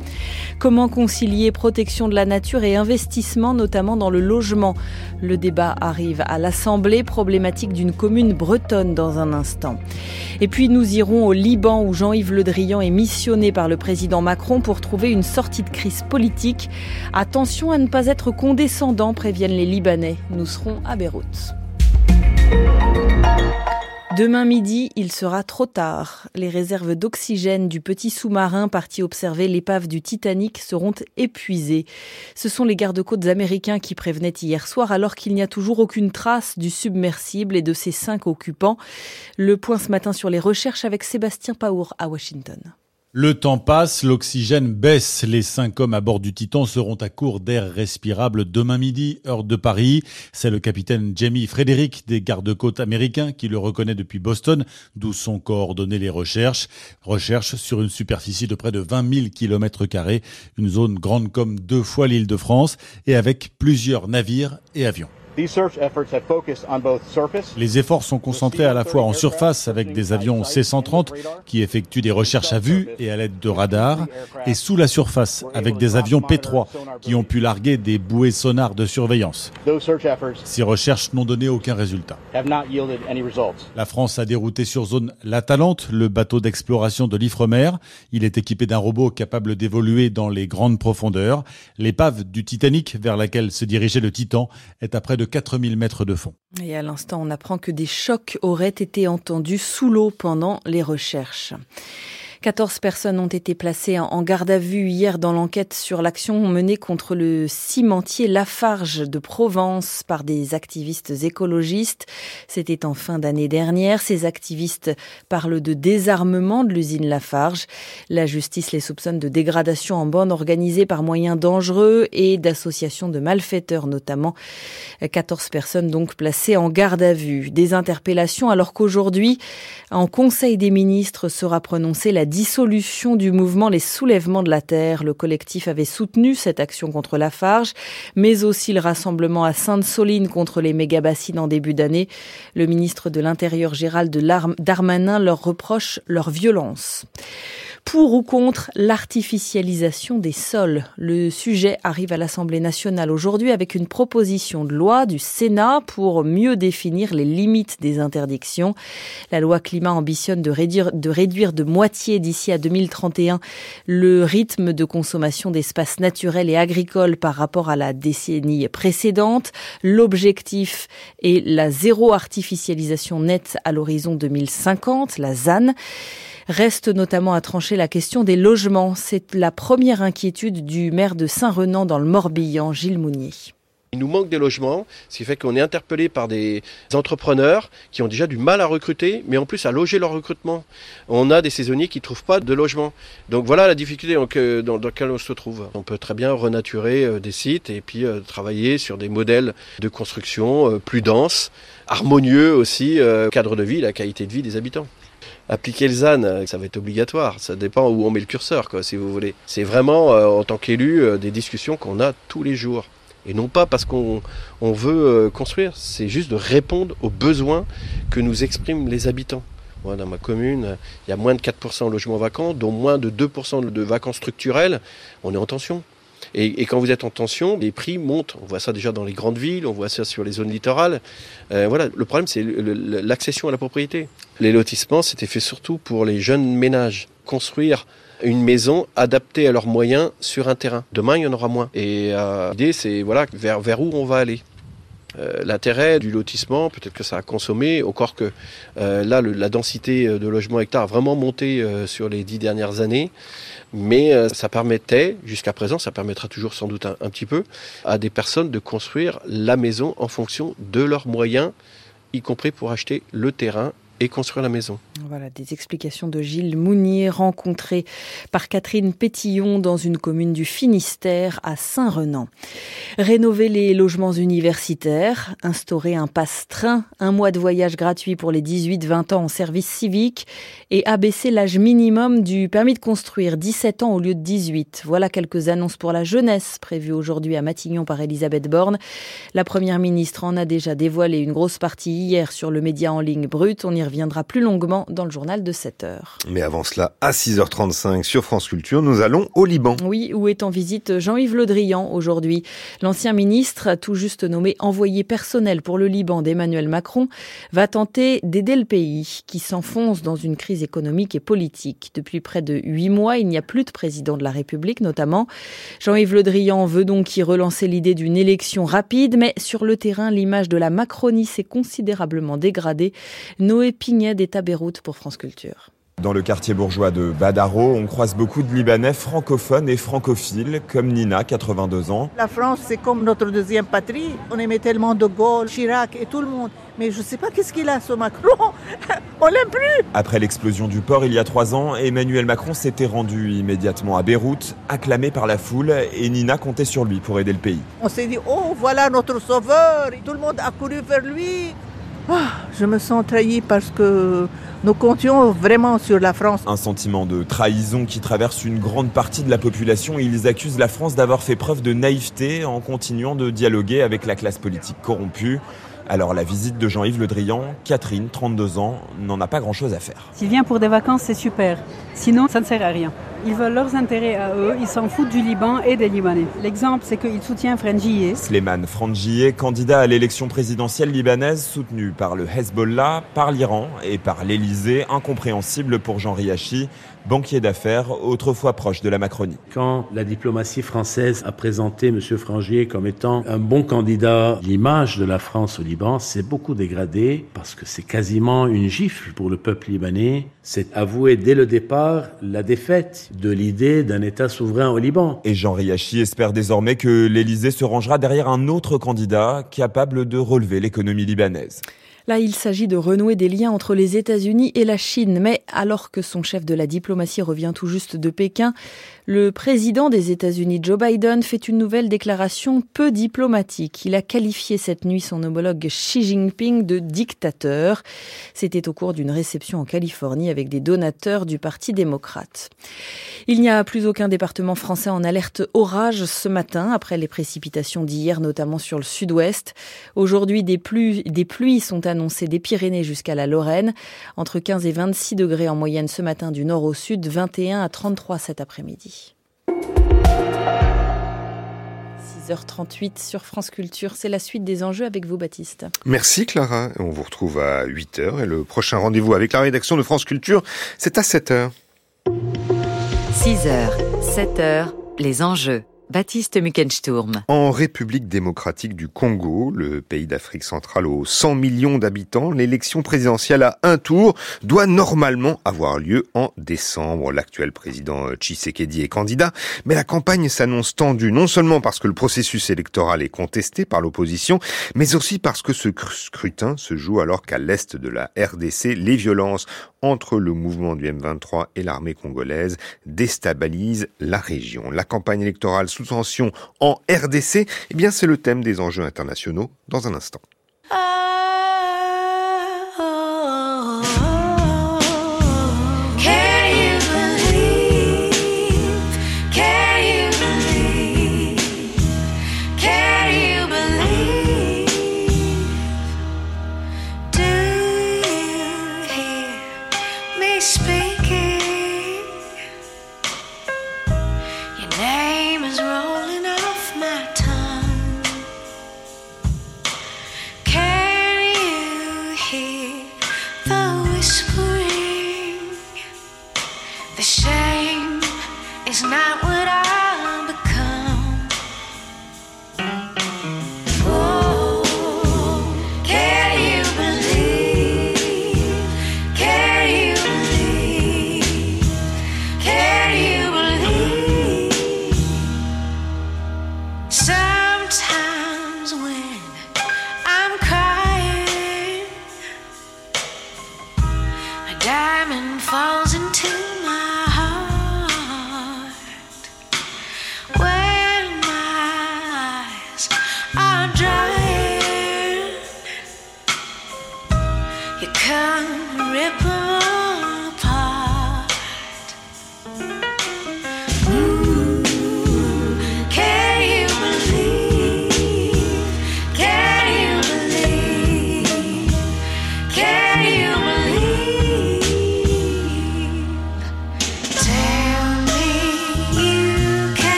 [SPEAKER 2] Comment concilier protection de la nature et investissement, notamment dans le logement? Le débat arrive à l'Assemblée, problématique d'une commune bretonne dans un instant. Et puis nous irons au Liban où Jean-Yves Le Drian est missionné par le président Macron pour trouver une sortie de crise politique. Attention à ne pas être condescendant, préviennent les Libanais. Nous serons à Beyrouth. Demain midi, il sera trop tard. Les réserves d'oxygène du petit sous-marin parti observer l'épave du Titanic seront épuisées. Ce sont les gardes-côtes américains qui prévenaient hier soir alors qu'il n'y a toujours aucune trace du submersible et de ses cinq occupants. Le point ce matin sur les recherches avec Sébastien Paour à Washington.
[SPEAKER 12] Le temps passe, l'oxygène baisse. Les cinq hommes à bord du Titan seront à court d'air respirable demain midi, heure de Paris. C'est le capitaine Jamie Frédéric des gardes-côtes américains qui le reconnaît depuis Boston, d'où sont coordonnées les recherches. Recherches sur une superficie de près de 20 000 km une zone grande comme deux fois l'île de France et avec plusieurs navires et avions. Les efforts sont concentrés à la fois en surface avec des avions C-130 qui effectuent des recherches à vue et à l'aide de radars, et sous la surface avec des avions P-3 qui ont pu larguer des bouées sonars de surveillance. Ces recherches n'ont donné aucun résultat. La France a dérouté sur zone l'Atalante, le bateau d'exploration de l'Ifremer. Il est équipé d'un robot capable d'évoluer dans les grandes profondeurs. L'épave du Titanic vers laquelle se dirigeait le Titan est à près de 4000 mètres de fond.
[SPEAKER 2] Et à l'instant, on apprend que des chocs auraient été entendus sous l'eau pendant les recherches. 14 personnes ont été placées en garde à vue hier dans l'enquête sur l'action menée contre le cimentier Lafarge de Provence par des activistes écologistes. C'était en fin d'année dernière. Ces activistes parlent de désarmement de l'usine Lafarge. La justice les soupçonne de dégradation en bande organisée par moyens dangereux et d'association de malfaiteurs notamment. 14 personnes donc placées en garde à vue. Des interpellations alors qu'aujourd'hui, en Conseil des ministres sera prononcée la dissolution du mouvement Les Soulèvements de la Terre. Le collectif avait soutenu cette action contre Lafarge, mais aussi le rassemblement à Sainte-Soline contre les méga-bassines en début d'année. Le ministre de l'Intérieur Gérald Darmanin leur reproche leur violence. Pour ou contre l'artificialisation des sols? Le sujet arrive à l'Assemblée nationale aujourd'hui avec une proposition de loi du Sénat pour mieux définir les limites des interdictions. La loi climat ambitionne de réduire de, réduire de moitié d'ici à 2031 le rythme de consommation d'espaces naturels et agricoles par rapport à la décennie précédente. L'objectif est la zéro artificialisation nette à l'horizon 2050, la ZAN. Reste notamment à trancher la question des logements. C'est la première inquiétude du maire de Saint-Renan dans le Morbihan, Gilles Mounier.
[SPEAKER 13] Il nous manque des logements, ce qui fait qu'on est interpellé par des entrepreneurs qui ont déjà du mal à recruter, mais en plus à loger leur recrutement. On a des saisonniers qui ne trouvent pas de logement. Donc voilà la difficulté dans, laquelle on se trouve. On peut très bien renaturer euh, des sites et puis euh, travailler sur des modèles de construction euh, plus denses, harmonieux aussi, cadre de vie, la qualité de vie des habitants. appliquer le ZAN, ça va être obligatoire. Ça dépend où on met le curseur, quoi, si vous voulez. C'est vraiment, en tant qu'élu, des discussions qu'on a tous les jours. Et non pas parce qu'on veut construire, c'est juste de répondre aux besoins que nous expriment les habitants. Moi, dans ma commune, il y a moins de 4% de logements vacants, dont moins de 2% de vacances structurelles. On est en tension. Et, quand vous êtes en tension, les prix montent. On voit ça déjà dans les grandes villes, on voit ça sur les zones littorales. Euh, voilà, le problème, c'est l'accession à la propriété. Les lotissements, c'était fait surtout pour les jeunes ménages. Construire une maison adaptée à leurs moyens sur un terrain. Demain, il y en aura moins. Et euh, l'idée, c'est voilà, vers, où on va aller. Euh, l'intérêt du lotissement, peut-être que ça a consommé, encore que euh, là, la densité de logements hectares a vraiment monté sur les dix dernières années, mais ça permettait, jusqu'à présent, ça permettra toujours sans doute un, petit peu, à des personnes de construire la maison en fonction de leurs moyens, y compris pour acheter le terrain et construire la maison.
[SPEAKER 2] Voilà des explications de Gilles Mounier, rencontré par Catherine Pétillon dans une commune du Finistère à Saint-Renan. Rénover les logements universitaires, instaurer un passe-train, un mois de voyage gratuit pour les 18-20 ans en service civique et abaisser l'âge minimum du permis de construire 17 ans au lieu de 18. Voilà quelques annonces pour la jeunesse prévues aujourd'hui à Matignon par Elisabeth Borne. La première ministre en a déjà dévoilé une grosse partie hier sur le média en ligne brut. On y reviendra plus longuement dans le journal de 7 heures.
[SPEAKER 1] Mais avant cela, à 6h35 sur France Culture, nous allons au Liban.
[SPEAKER 2] Oui, où est en visite Jean-Yves Le Drian aujourd'hui. L'ancien ministre, tout juste nommé envoyé personnel pour le Liban d'Emmanuel Macron, va tenter d'aider le pays qui s'enfonce dans une crise économique et politique. Depuis près de huit mois, il n'y a plus de président de la République notamment. Jean-Yves Le Drian veut donc y relancer l'idée d'une élection rapide, mais sur le terrain, l'image de la Macronie s'est considérablement dégradée. Noé Pignet des Beyrouth pour France Culture.
[SPEAKER 14] Dans le quartier bourgeois de Badaro, on croise beaucoup de Libanais francophones et francophiles, comme Nina, 82 ans.
[SPEAKER 15] La France, c'est comme notre deuxième patrie. On aimait tellement De Gaulle, Chirac et tout le monde. Mais je ne sais pas qu'est-ce qu'il a, ce Macron. on l'aime plus.
[SPEAKER 14] Après l'explosion du port il y a trois ans, Emmanuel Macron s'était rendu immédiatement à Beyrouth, acclamé par la foule, et Nina comptait sur lui pour aider le pays.
[SPEAKER 15] On s'est dit, oh, voilà notre sauveur. Tout le monde a couru vers lui. Ah, je me sens trahi parce que nous comptions vraiment sur la France.
[SPEAKER 14] Un sentiment de trahison qui traverse une grande partie de la population. Ils accusent la France d'avoir fait preuve de naïveté en continuant de dialoguer avec la classe politique corrompue. Alors la visite de Jean-Yves Le Drian, Catherine, 32 ans, n'en a pas grand-chose à faire.
[SPEAKER 16] S'il vient pour des vacances, c'est super. Sinon, ça ne sert à rien. Ils veulent leurs intérêts à eux, ils s'en foutent du Liban et des Libanais. L'exemple, c'est qu'ils soutiennent Frangié.
[SPEAKER 14] Sleiman Frangié, candidat à l'élection présidentielle libanaise, soutenu par le Hezbollah, par l'Iran et par l'Elysée, incompréhensible pour Jean Riachi, banquier d'affaires, autrefois proche de la Macronie.
[SPEAKER 17] Quand la diplomatie française a présenté M. Comme étant un bon candidat, l'image de la France au Liban s'est beaucoup dégradée parce que c'est quasiment une gifle pour le peuple libanais. C'est avouer dès le départ la défaite de l'idée d'un État souverain au Liban.
[SPEAKER 14] Et Jean Riachi espère désormais que l'Élysée se rangera derrière un autre candidat capable de relever l'économie libanaise.
[SPEAKER 2] Là, il s'agit de renouer des liens entre les États-Unis et la Chine. Mais alors que son chef de la diplomatie revient tout juste de Pékin, le président des États-Unis, Joe Biden, fait une nouvelle déclaration peu diplomatique. Il a qualifié cette nuit son homologue Xi Jinping de dictateur. C'était au cours d'une réception en Californie avec des donateurs du Parti démocrate. Il n'y a plus aucun département français en alerte orage ce matin, après les précipitations d'hier, notamment sur le sud-ouest. Aujourd'hui, des pluies, sont annoncées des Pyrénées jusqu'à la Lorraine. Entre 15 et 26 degrés en moyenne ce matin du nord au sud, 21 à 33 cet après-midi. 6h38 sur France Culture, c'est la suite des enjeux avec vous Baptiste.
[SPEAKER 1] Merci Clara, on vous retrouve à 8h et le prochain rendez-vous avec la rédaction de France Culture, c'est à 7h.
[SPEAKER 7] 6h, 7h, les enjeux. Baptiste.
[SPEAKER 1] En République démocratique du Congo, le pays d'Afrique centrale aux 100 millions d'habitants, l'élection présidentielle à un tour doit normalement avoir lieu en décembre. L'actuel président Tshisekedi est candidat, mais la campagne s'annonce tendue non seulement parce que le processus électoral est contesté par l'opposition, mais aussi parce que ce scrutin se joue alors qu'à l'est de la RDC, les violences entre le mouvement du M23 et l'armée congolaise déstabilisent la région. La campagne électorale sous tension en RDC, eh bien c'est le thème des enjeux internationaux dans un instant.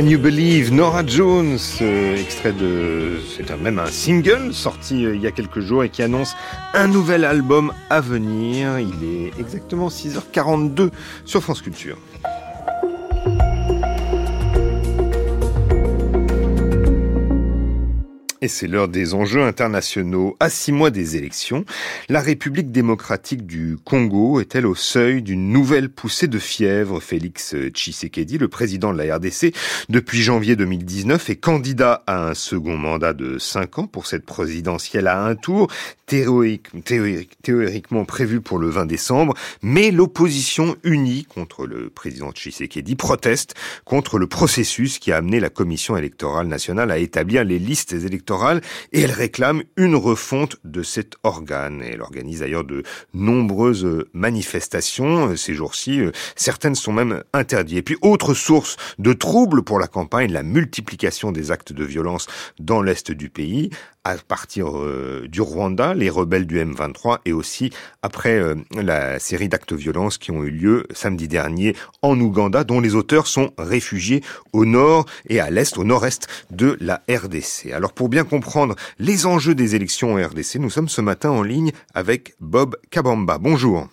[SPEAKER 1] Can You Believe Nora Jones, euh, extrait de, c'est même un single sorti euh, il y a quelques jours et qui annonce un nouvel album à venir. Il est exactement 6h42 sur France Culture. Et c'est l'heure des enjeux internationaux. À six mois des élections, la République démocratique du Congo est-elle au seuil d'une nouvelle poussée de fièvre? Félix Tshisekedi, le président de la RDC, depuis janvier 2019, est candidat à un second mandat de cinq ans pour cette présidentielle à un tour, théorique, théoriquement prévu pour le 20 décembre, mais l'opposition unie contre le président Tshisekedi proteste contre le processus qui a amené la Commission électorale nationale à établir les listes électorales et elle réclame une refonte de cet organe. Elle organise d'ailleurs de nombreuses manifestations ces jours-ci. Certaines sont même interdites. Et puis autre source de troubles pour la campagne, la multiplication des actes de violence dans l'est du pays à partir euh, du Rwanda, les rebelles du M23 et aussi après euh, la série d'actes de violence qui ont eu lieu samedi dernier en Ouganda, dont les auteurs sont réfugiés au nord et à l'est, au nord-est de la RDC. Alors pour bien comprendre les enjeux des élections en RDC, nous sommes ce matin en ligne avec Bob Kabamba. Bonjour.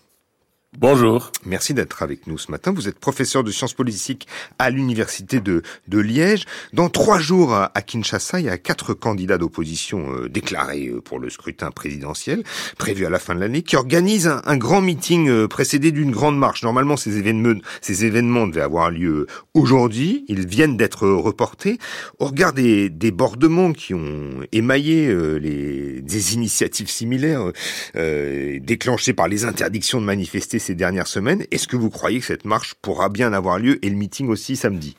[SPEAKER 18] Bonjour.
[SPEAKER 1] Merci d'être avec nous ce matin. Vous êtes professeur de sciences politiques à l'université de, Liège. Dans trois jours à, Kinshasa, il y a quatre candidats d'opposition euh, déclarés euh, pour le scrutin présidentiel prévu à la fin de l'année qui organisent un, grand meeting euh, précédé d'une grande marche. Normalement, ces événements, ces événements devaient avoir lieu aujourd'hui. Ils viennent d'être reportés. Au regard des débordements qui ont émaillé les, des initiatives similaires déclenchées par les interdictions de manifester ces dernières semaines. Est-ce que vous croyez que cette marche pourra bien avoir lieu et le meeting aussi samedi?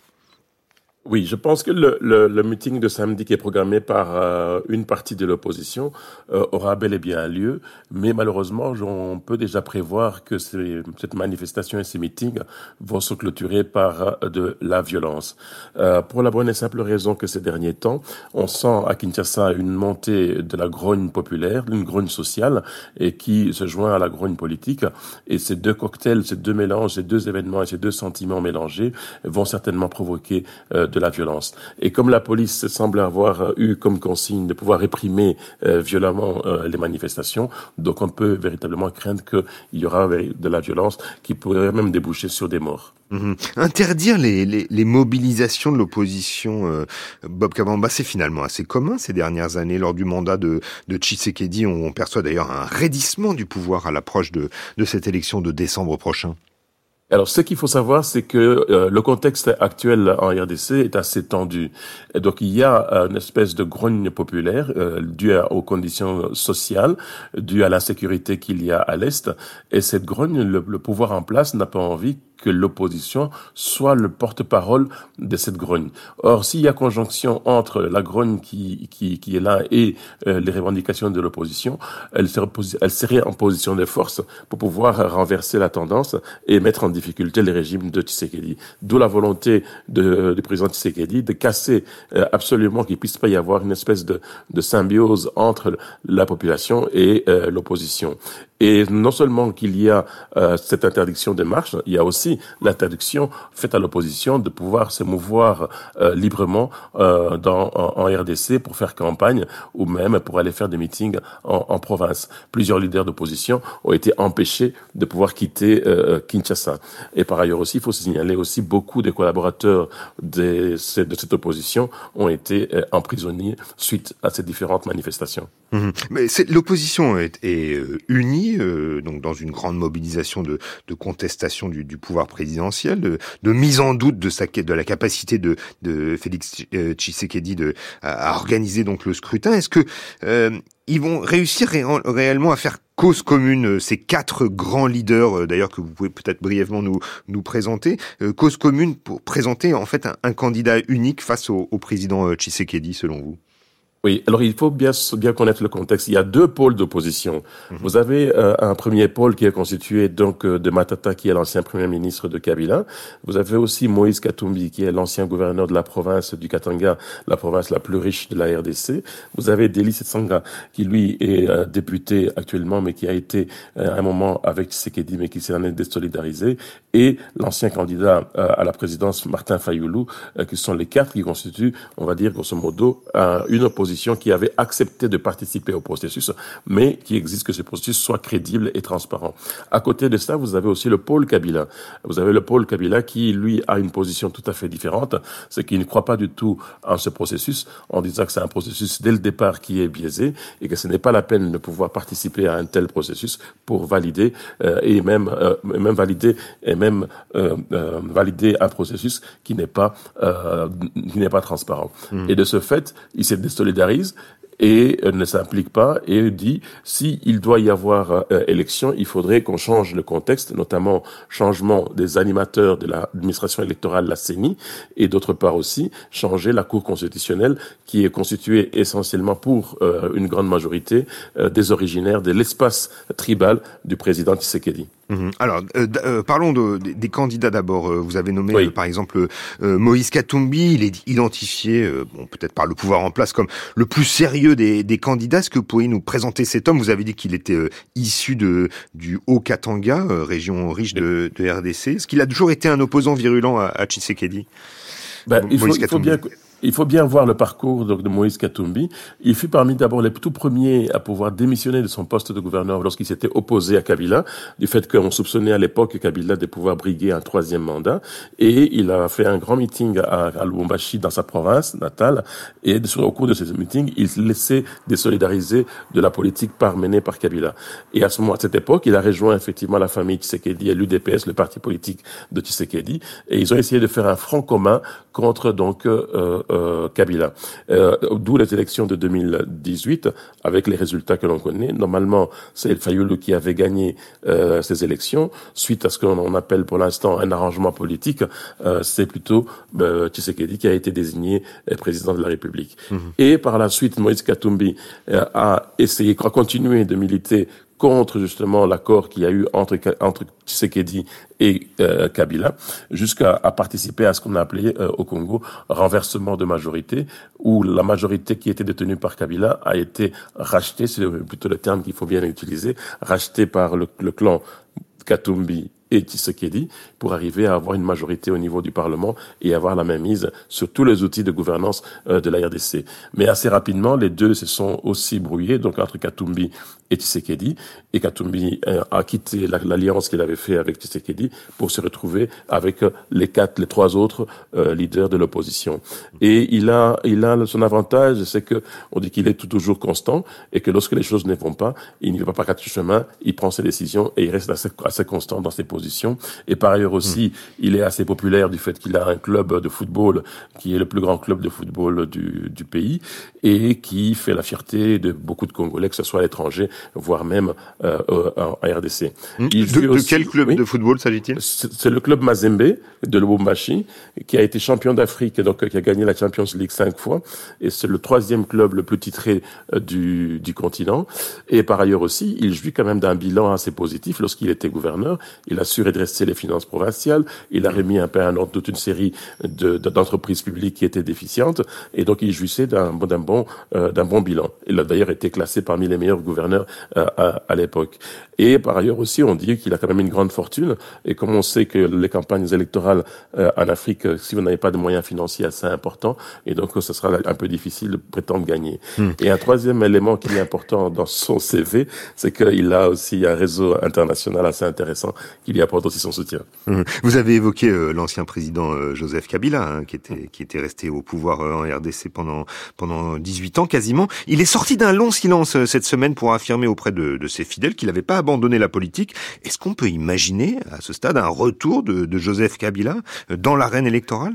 [SPEAKER 18] Oui, je pense que le, le, le, meeting de samedi qui est programmé par euh, une partie de l'opposition euh, aura bel et bien lieu, mais malheureusement, on peut déjà prévoir que cette manifestation et ces meetings vont se clôturer par euh, de la violence. pour la bonne et simple raison que ces derniers temps, on sent à Kinshasa une montée de la grogne populaire, une grogne sociale, et qui se joint à la grogne politique. Et ces deux cocktails, ces deux mélanges, ces deux événements et ces deux sentiments mélangés vont certainement provoquer de la violence. Et comme la police semble avoir euh, eu comme consigne de pouvoir réprimer euh, violemment euh, les manifestations, donc on peut véritablement craindre qu'il y aura de la violence qui pourrait même déboucher sur des morts.
[SPEAKER 1] Mhm. Interdire les, les, mobilisations de l'opposition, Bob Kabamba, c'est finalement assez commun ces dernières années. Lors du mandat de, de Tshisekedi, on, perçoit d'ailleurs un raidissement du pouvoir à l'approche de, de cette élection de décembre prochain.
[SPEAKER 18] Alors, ce qu'il faut savoir, c'est que euh, le contexte actuel en RDC est assez tendu. Et donc, il y a une espèce de grogne populaire euh, due aux conditions sociales, due à l'insécurité qu'il y a à l'Est. Et cette grogne, le, pouvoir en place n'a pas envie que l'opposition soit le porte-parole de cette grogne. Or, s'il y a conjonction entre la grogne qui, qui, qui est là et euh, les revendications de l'opposition, elle, serait, en position de force pour pouvoir renverser la tendance et mettre en difficulté les régimes de Tshisekedi. D'où la volonté de, du président Tshisekedi de casser euh, absolument qu'il puisse pas y avoir une espèce de, de symbiose entre la population et euh, l'opposition. Et non seulement qu'il y a euh, cette interdiction de marche, il y a aussi l'interdiction faite à l'opposition de pouvoir se mouvoir euh, librement euh, dans, en, RDC pour faire campagne ou même pour aller faire des meetings en, en province. Plusieurs leaders d'opposition ont été empêchés de pouvoir quitter Kinshasa. Et par ailleurs aussi, il faut signaler aussi beaucoup de collaborateurs de, de cette opposition ont été emprisonnés suite à ces différentes manifestations.
[SPEAKER 1] Mmh. Mais l'opposition est, est unie euh, donc dans une grande mobilisation de, contestation du, pouvoir présidentiel, de, mise en doute de, la capacité de, Félix euh, Tshisekedi de, à, organiser donc le scrutin. Est-ce que euh, vont réussir réellement à faire cause commune, ces quatre grands leaders, d'ailleurs que vous pouvez peut-être brièvement nous, présenter, cause commune pour présenter en fait un, un candidat unique face au, au président Tshisekedi selon vous?
[SPEAKER 18] Oui, alors il faut bien, bien connaître le contexte. Il y a deux pôles d'opposition. Mhm. Vous avez euh, un premier pôle qui est constitué donc euh, de Matata, qui est l'ancien premier ministre de Kabila. Vous avez aussi Moïse Katumbi, qui est l'ancien gouverneur de la province du Katanga, la province la plus riche de la RDC. Vous avez Deli Setsanga, qui lui est euh, député actuellement, mais qui a été à un moment avec Tshisekedi, mais qui s'est en est désolidarisé. Et l'ancien candidat à la présidence, Martin Fayoulou, qui sont les quatre qui constituent, on va dire grosso modo, une opposition qui avait accepté de participer au processus, mais qui existe que ce processus soit crédible et transparent. À côté de ça, vous avez aussi le pôle Kabila. Vous avez le pôle Kabila qui, lui, a une position tout à fait différente, c'est qu'il ne croit pas du tout en ce processus, en disant que c'est un processus dès le départ qui est biaisé et que ce n'est pas la peine de pouvoir participer à un tel processus pour valider euh, et même euh, même valider et même euh, valider un processus qui n'est pas qui n'est pas transparent. Hmm. Et de ce fait, il s'est et euh, ne s'implique pas et dit si il doit y avoir euh, élection, il faudrait qu'on change le contexte, notamment changement des animateurs de l'administration électorale, la CENI, et d'autre part aussi changer la Cour constitutionnelle qui est constituée essentiellement pour euh, une grande majorité des originaires de l'espace tribal du président Tshisekedi.
[SPEAKER 1] Mhm. Alors, euh, euh, parlons de, des candidats d'abord. Euh, vous avez nommé, par exemple, Moïse Katumbi. Il est identifié, bon, peut-être par le pouvoir en place, comme le plus sérieux des, des candidats. Est-ce que vous pourriez nous présenter cet homme? Vous avez dit qu'il était issu de du Haut-Katanga, région riche de, de RDC. Est-ce qu'il a toujours été un opposant virulent à, à Tshisekedi?
[SPEAKER 18] Ben, il, faut, il faut bien il faut bien voir le parcours de Moïse Katumbi. Il fut parmi d'abord les tout premiers à pouvoir démissionner de son poste de gouverneur lorsqu'il s'était opposé à Kabila, du fait qu'on soupçonnait à l'époque Kabila de pouvoir briguer un troisième mandat. Et il a fait un grand meeting à, à Lubumbashi dans sa province natale. Et au cours de ces meetings, il laissait désolidariser de la politique par menée par Kabila. Et à ce moment, à cette époque, il a rejoint effectivement la famille Tshisekedi et l'UDPS, le parti politique de Tshisekedi. Et ils ont essayé de faire un front commun contre donc euh, Kabila. Euh, D'où les élections de 2018, avec les résultats que l'on connaît. Normalement, c'est El Fayoulou qui avait gagné euh, ces élections. Suite à ce qu'on appelle pour l'instant un arrangement politique, euh, c'est plutôt euh, Tshisekedi qui a été désigné euh, président de la République. Mhm. Et par la suite, Moïse Katumbi a essayé, a continué de militer contre justement l'accord qu'il y a eu entre, entre Tshisekedi et euh, Kabila, jusqu'à participer à ce qu'on a appelé euh, au Congo renversement de majorité, où la majorité qui était détenue par Kabila a été rachetée, c'est plutôt le terme qu'il faut bien utiliser, rachetée par le, le clan Katumbi et Tshisekedi pour arriver à avoir une majorité au niveau du Parlement et avoir la même mise sur tous les outils de gouvernance euh, de la RDC. Mais assez rapidement, les deux se sont aussi brouillés, donc entre Katumbi et Tshisekedi, et Katumbi euh, a quitté l'alliance qu'il avait fait avec Tshisekedi pour se retrouver avec euh, les quatre, les trois autres leaders de l'opposition. Et il a, il a son avantage, c'est que on dit qu'il est toujours constant et que lorsque les choses ne vont pas, il n'y va pas quatre chemins, il prend ses décisions et il reste assez, assez constant dans ses positions Et par ailleurs aussi, mmh. il est assez populaire du fait qu'il a un club de football qui est le plus grand club de football du, du pays et qui fait la fierté de beaucoup de Congolais, que ce soit à l'étranger, voire même euh, en RDC.
[SPEAKER 1] Mmh. De, de, quel club de football s'agit-il?
[SPEAKER 18] C'est le club Mazembe de Lubumbashi, qui a été champion d'Afrique, donc qui a gagné la Champions League cinq fois, et c'est le troisième club le plus titré euh, du, du continent. Et par ailleurs aussi, il jouit quand même d'un bilan assez positif. Lorsqu'il était gouverneur, il a redresser les finances provinciales, il a remis un peu en ordre toute une série d'entreprises de, publiques qui étaient déficientes, et donc il jouissait d'un bon, euh, d'un bon bilan. Il a d'ailleurs été classé parmi les meilleurs gouverneurs euh, à, à l'époque. Et par ailleurs aussi, on dit qu'il a quand même une grande fortune, et comme on sait que les campagnes électorales euh, en Afrique, euh, si vous n'avez pas de moyens financiers assez importants, et donc ce sera un peu difficile de prétendre gagner. Hmm. Et un troisième élément qui est important dans son CV, c'est qu'il a aussi un réseau international assez intéressant qui lui apporte aussi son soutien.
[SPEAKER 1] Hmm. Vous avez évoqué euh, l'ancien président euh, Joseph Kabila, hein, qui était qui était resté au pouvoir en RDC pendant pendant 18 ans quasiment. Il est sorti d'un long silence cette semaine pour affirmer auprès de, de ses fidèles qu'il n'avait pas abandonné la politique. Est-ce qu'on peut imaginer à ce stade un retour de, de Joseph Kabila dans l'arène électorale?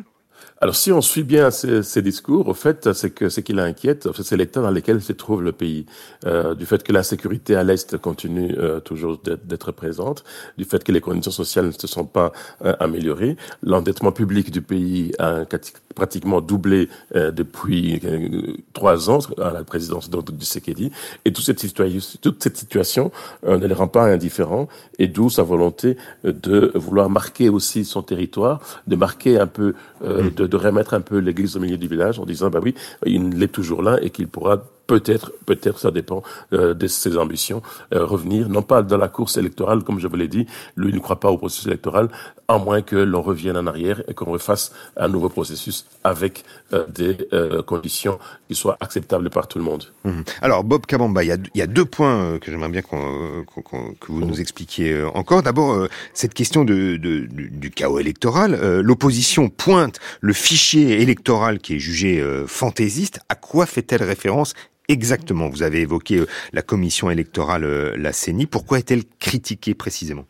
[SPEAKER 18] Alors, si on suit bien ces, ces discours, au fait, c'est que ce qui l'inquiète, c'est l'état dans lequel se trouve le pays, euh, du fait que l'insécurité à l'est continue euh, toujours d'être présente, du fait que les conditions sociales ne se sont pas euh, améliorées, l'endettement public du pays a pratiquement doublé euh, depuis euh, trois ans à la présidence du Tshisekedi, et toute cette, situation, toute cette situation euh, ne les rend pas indifférents, et d'où sa volonté de vouloir marquer aussi son territoire, de marquer un peu, de, de remettre un peu l'église au milieu du village en disant, bah oui, il est toujours là et qu'il pourra peut-être, peut-être, ça dépend euh, de ses ambitions, euh, revenir, non pas dans la course électorale, comme je vous l'ai dit, lui ne croit pas au processus électoral, à moins que l'on revienne en arrière et qu'on refasse un nouveau processus avec euh, des conditions qui soient acceptables par tout le monde.
[SPEAKER 1] Mmh. Alors, Bob Kabamba, il y a, deux points que j'aimerais bien que vous nous expliquiez encore. D'abord, cette question du, du, chaos électoral. L'opposition pointe le fichier électoral qui est jugé fantaisiste. À quoi fait-elle référence exactement? Vous avez évoqué euh, la commission électorale, euh, la CENI. Pourquoi est-elle critiquée précisément?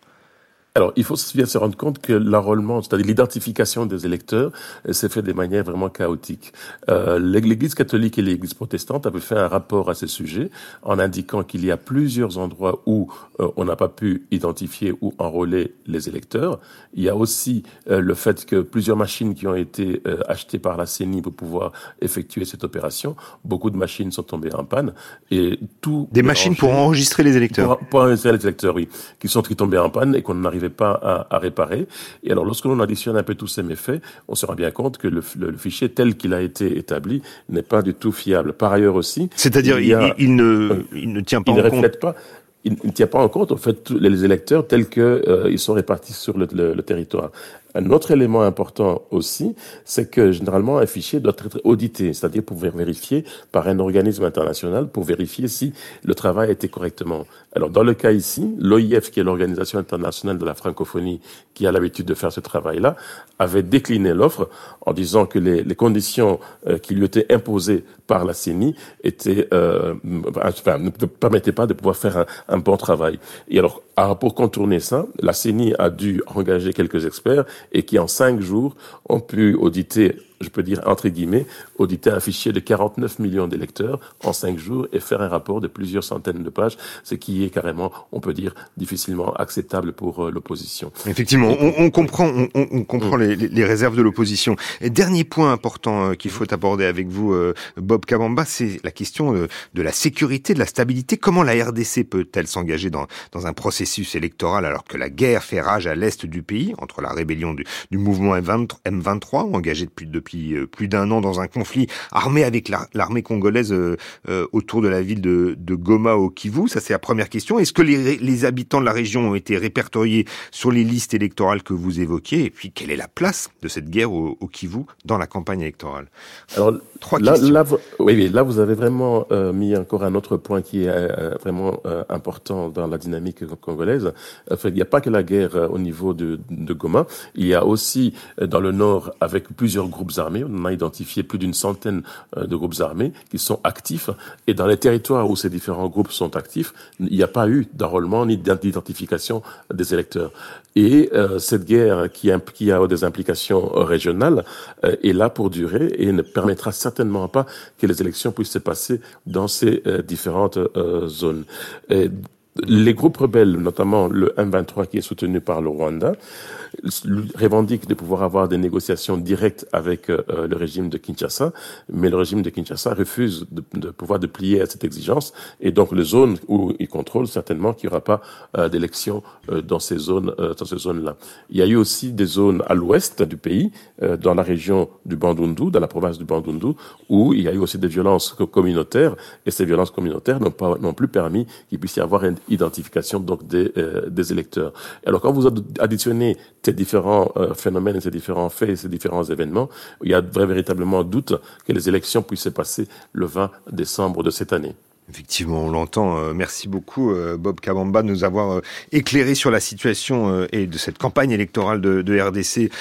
[SPEAKER 18] Alors, il faut bien se rendre compte que l'enrôlement, c'est-à-dire l'identification des électeurs, euh, s'est fait de manière vraiment chaotique. Euh, L'Église catholique et l'Église protestante avaient fait un rapport à ce sujet en indiquant qu'il y a plusieurs endroits où euh, on n'a pas pu identifier ou enrôler les électeurs. Il y a aussi euh, le fait que plusieurs machines qui ont été achetées par la CENI pour pouvoir effectuer cette opération, beaucoup de machines sont tombées en panne et tout.
[SPEAKER 1] Des machines pour enregistrer les électeurs.
[SPEAKER 18] Pour, pour, enregistrer les électeurs, oui, qui sont tombées en panne et qu'on n'arrive pas à, à, réparer. Et alors, lorsque l'on additionne un peu tous ces méfaits, on se rend bien compte que le, le, le fichier tel qu'il a été établi n'est pas du tout fiable. Par ailleurs aussi,
[SPEAKER 1] c'est-à-dire il, il, il, ne, il ne tient pas
[SPEAKER 18] il
[SPEAKER 1] en
[SPEAKER 18] ne
[SPEAKER 1] compte.
[SPEAKER 18] Pas, il ne tient pas en compte en fait les électeurs tels que euh, ils sont répartis sur le, le, le territoire. Un autre élément important aussi, c'est que généralement un fichier doit être audité, c'est-à-dire pour vérifier par un organisme international pour vérifier si le travail a été correctement. Alors dans le cas ici, l'OIF, qui est l'organisation internationale de la francophonie, qui a l'habitude de faire ce travail-là, avait décliné l'offre en disant que les, conditions euh, qui lui étaient imposées par la CENI étaient, euh, enfin, ne permettaient pas de pouvoir faire un, un bon travail. Et alors, pour contourner ça, la CENI a dû engager quelques experts et qui en cinq jours ont pu auditer je peux dire entre guillemets, auditer un fichier de 49 millions d'électeurs en cinq jours et faire un rapport de plusieurs centaines de pages, ce qui est carrément, on peut dire, difficilement acceptable pour euh, l'opposition.
[SPEAKER 1] Effectivement, on, on, comprend, on, on comprend mm. les, les, réserves de l'opposition. Et dernier point important euh, qu'il faut aborder avec vous, euh, Bob Kabamba, c'est la question de, de, la sécurité, de la stabilité. Comment la RDC peut-elle s'engager dans, dans un processus électoral alors que la guerre fait rage à l'est du pays entre la rébellion du, du mouvement M23, engagé depuis depuis depuis euh, plus d'un an dans un conflit armé avec l'armée congolaise euh, euh, autour de la ville de, de, Goma au Kivu Ça, c'est la première question. Est-ce que les, les, habitants de la région ont été répertoriés sur les listes électorales que vous évoquiez? Et puis, quelle est la place de cette guerre au, au Kivu dans la campagne électorale?
[SPEAKER 18] Alors, trois là, questions. Là, oui, oui, là, vous avez vraiment euh, mis encore un autre point qui est euh, vraiment euh, important dans la dynamique congolaise. Enfin, il n'y a pas que la guerre au niveau de, de Goma. Il y a aussi dans le nord, avec plusieurs groupes groupes armés. On a identifié plus d'une centaine de groupes armés qui sont actifs. Et dans les territoires où ces différents groupes sont actifs, il n'y a pas eu d'enrôlement ni d'identification des électeurs. Et cette guerre qui, qui, a des implications régionales est là pour durer et ne permettra certainement pas que les élections puissent se passer dans ces différentes zones. Les groupes rebelles, notamment le M23 qui est soutenu par le Rwanda, revendiquent de pouvoir avoir des négociations directes avec euh, le régime de Kinshasa, mais le régime de Kinshasa refuse de, pouvoir de plier à cette exigence, et donc les zones où il contrôle certainement qu'il n'y aura pas euh, d'élections euh, dans ces zones, dans ces zones-là. Il y a eu aussi des zones à l'ouest du pays, dans la région du Bandundu, dans la province du Bandundu, où il y a eu aussi des violences communautaires, et ces violences communautaires n'ont pas non plus permis qu'il puisse y avoir une identification donc des, des électeurs. Alors quand vous additionnez ces différents euh, phénomènes, ces différents faits ces différents événements, il y a véritablement doute que les élections puissent se passer le 20 décembre de cette année.
[SPEAKER 1] Effectivement, on l'entend. Euh, merci beaucoup, euh, Bob Kabamba, de nous avoir euh, éclairé sur la situation et de cette campagne électorale de, de RDC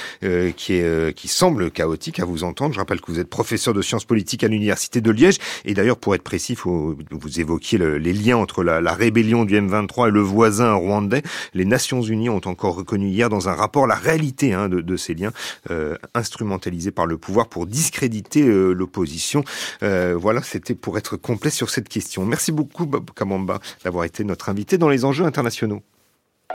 [SPEAKER 1] qui, est, qui semble chaotique à vous entendre. Je rappelle que vous êtes professeur de sciences politiques à l'Université de Liège. Et d'ailleurs, pour être précis, faut, vous évoquiez les liens entre la, la, rébellion du M23 et le voisin rwandais. Les Nations Unies ont encore reconnu hier dans un rapport la réalité hein, de, de, ces liens instrumentalisés par le pouvoir pour discréditer l'opposition. voilà, c'était pour être complet sur cette question. Merci beaucoup, Bob Kamamba, d'avoir été notre invité dans les enjeux internationaux.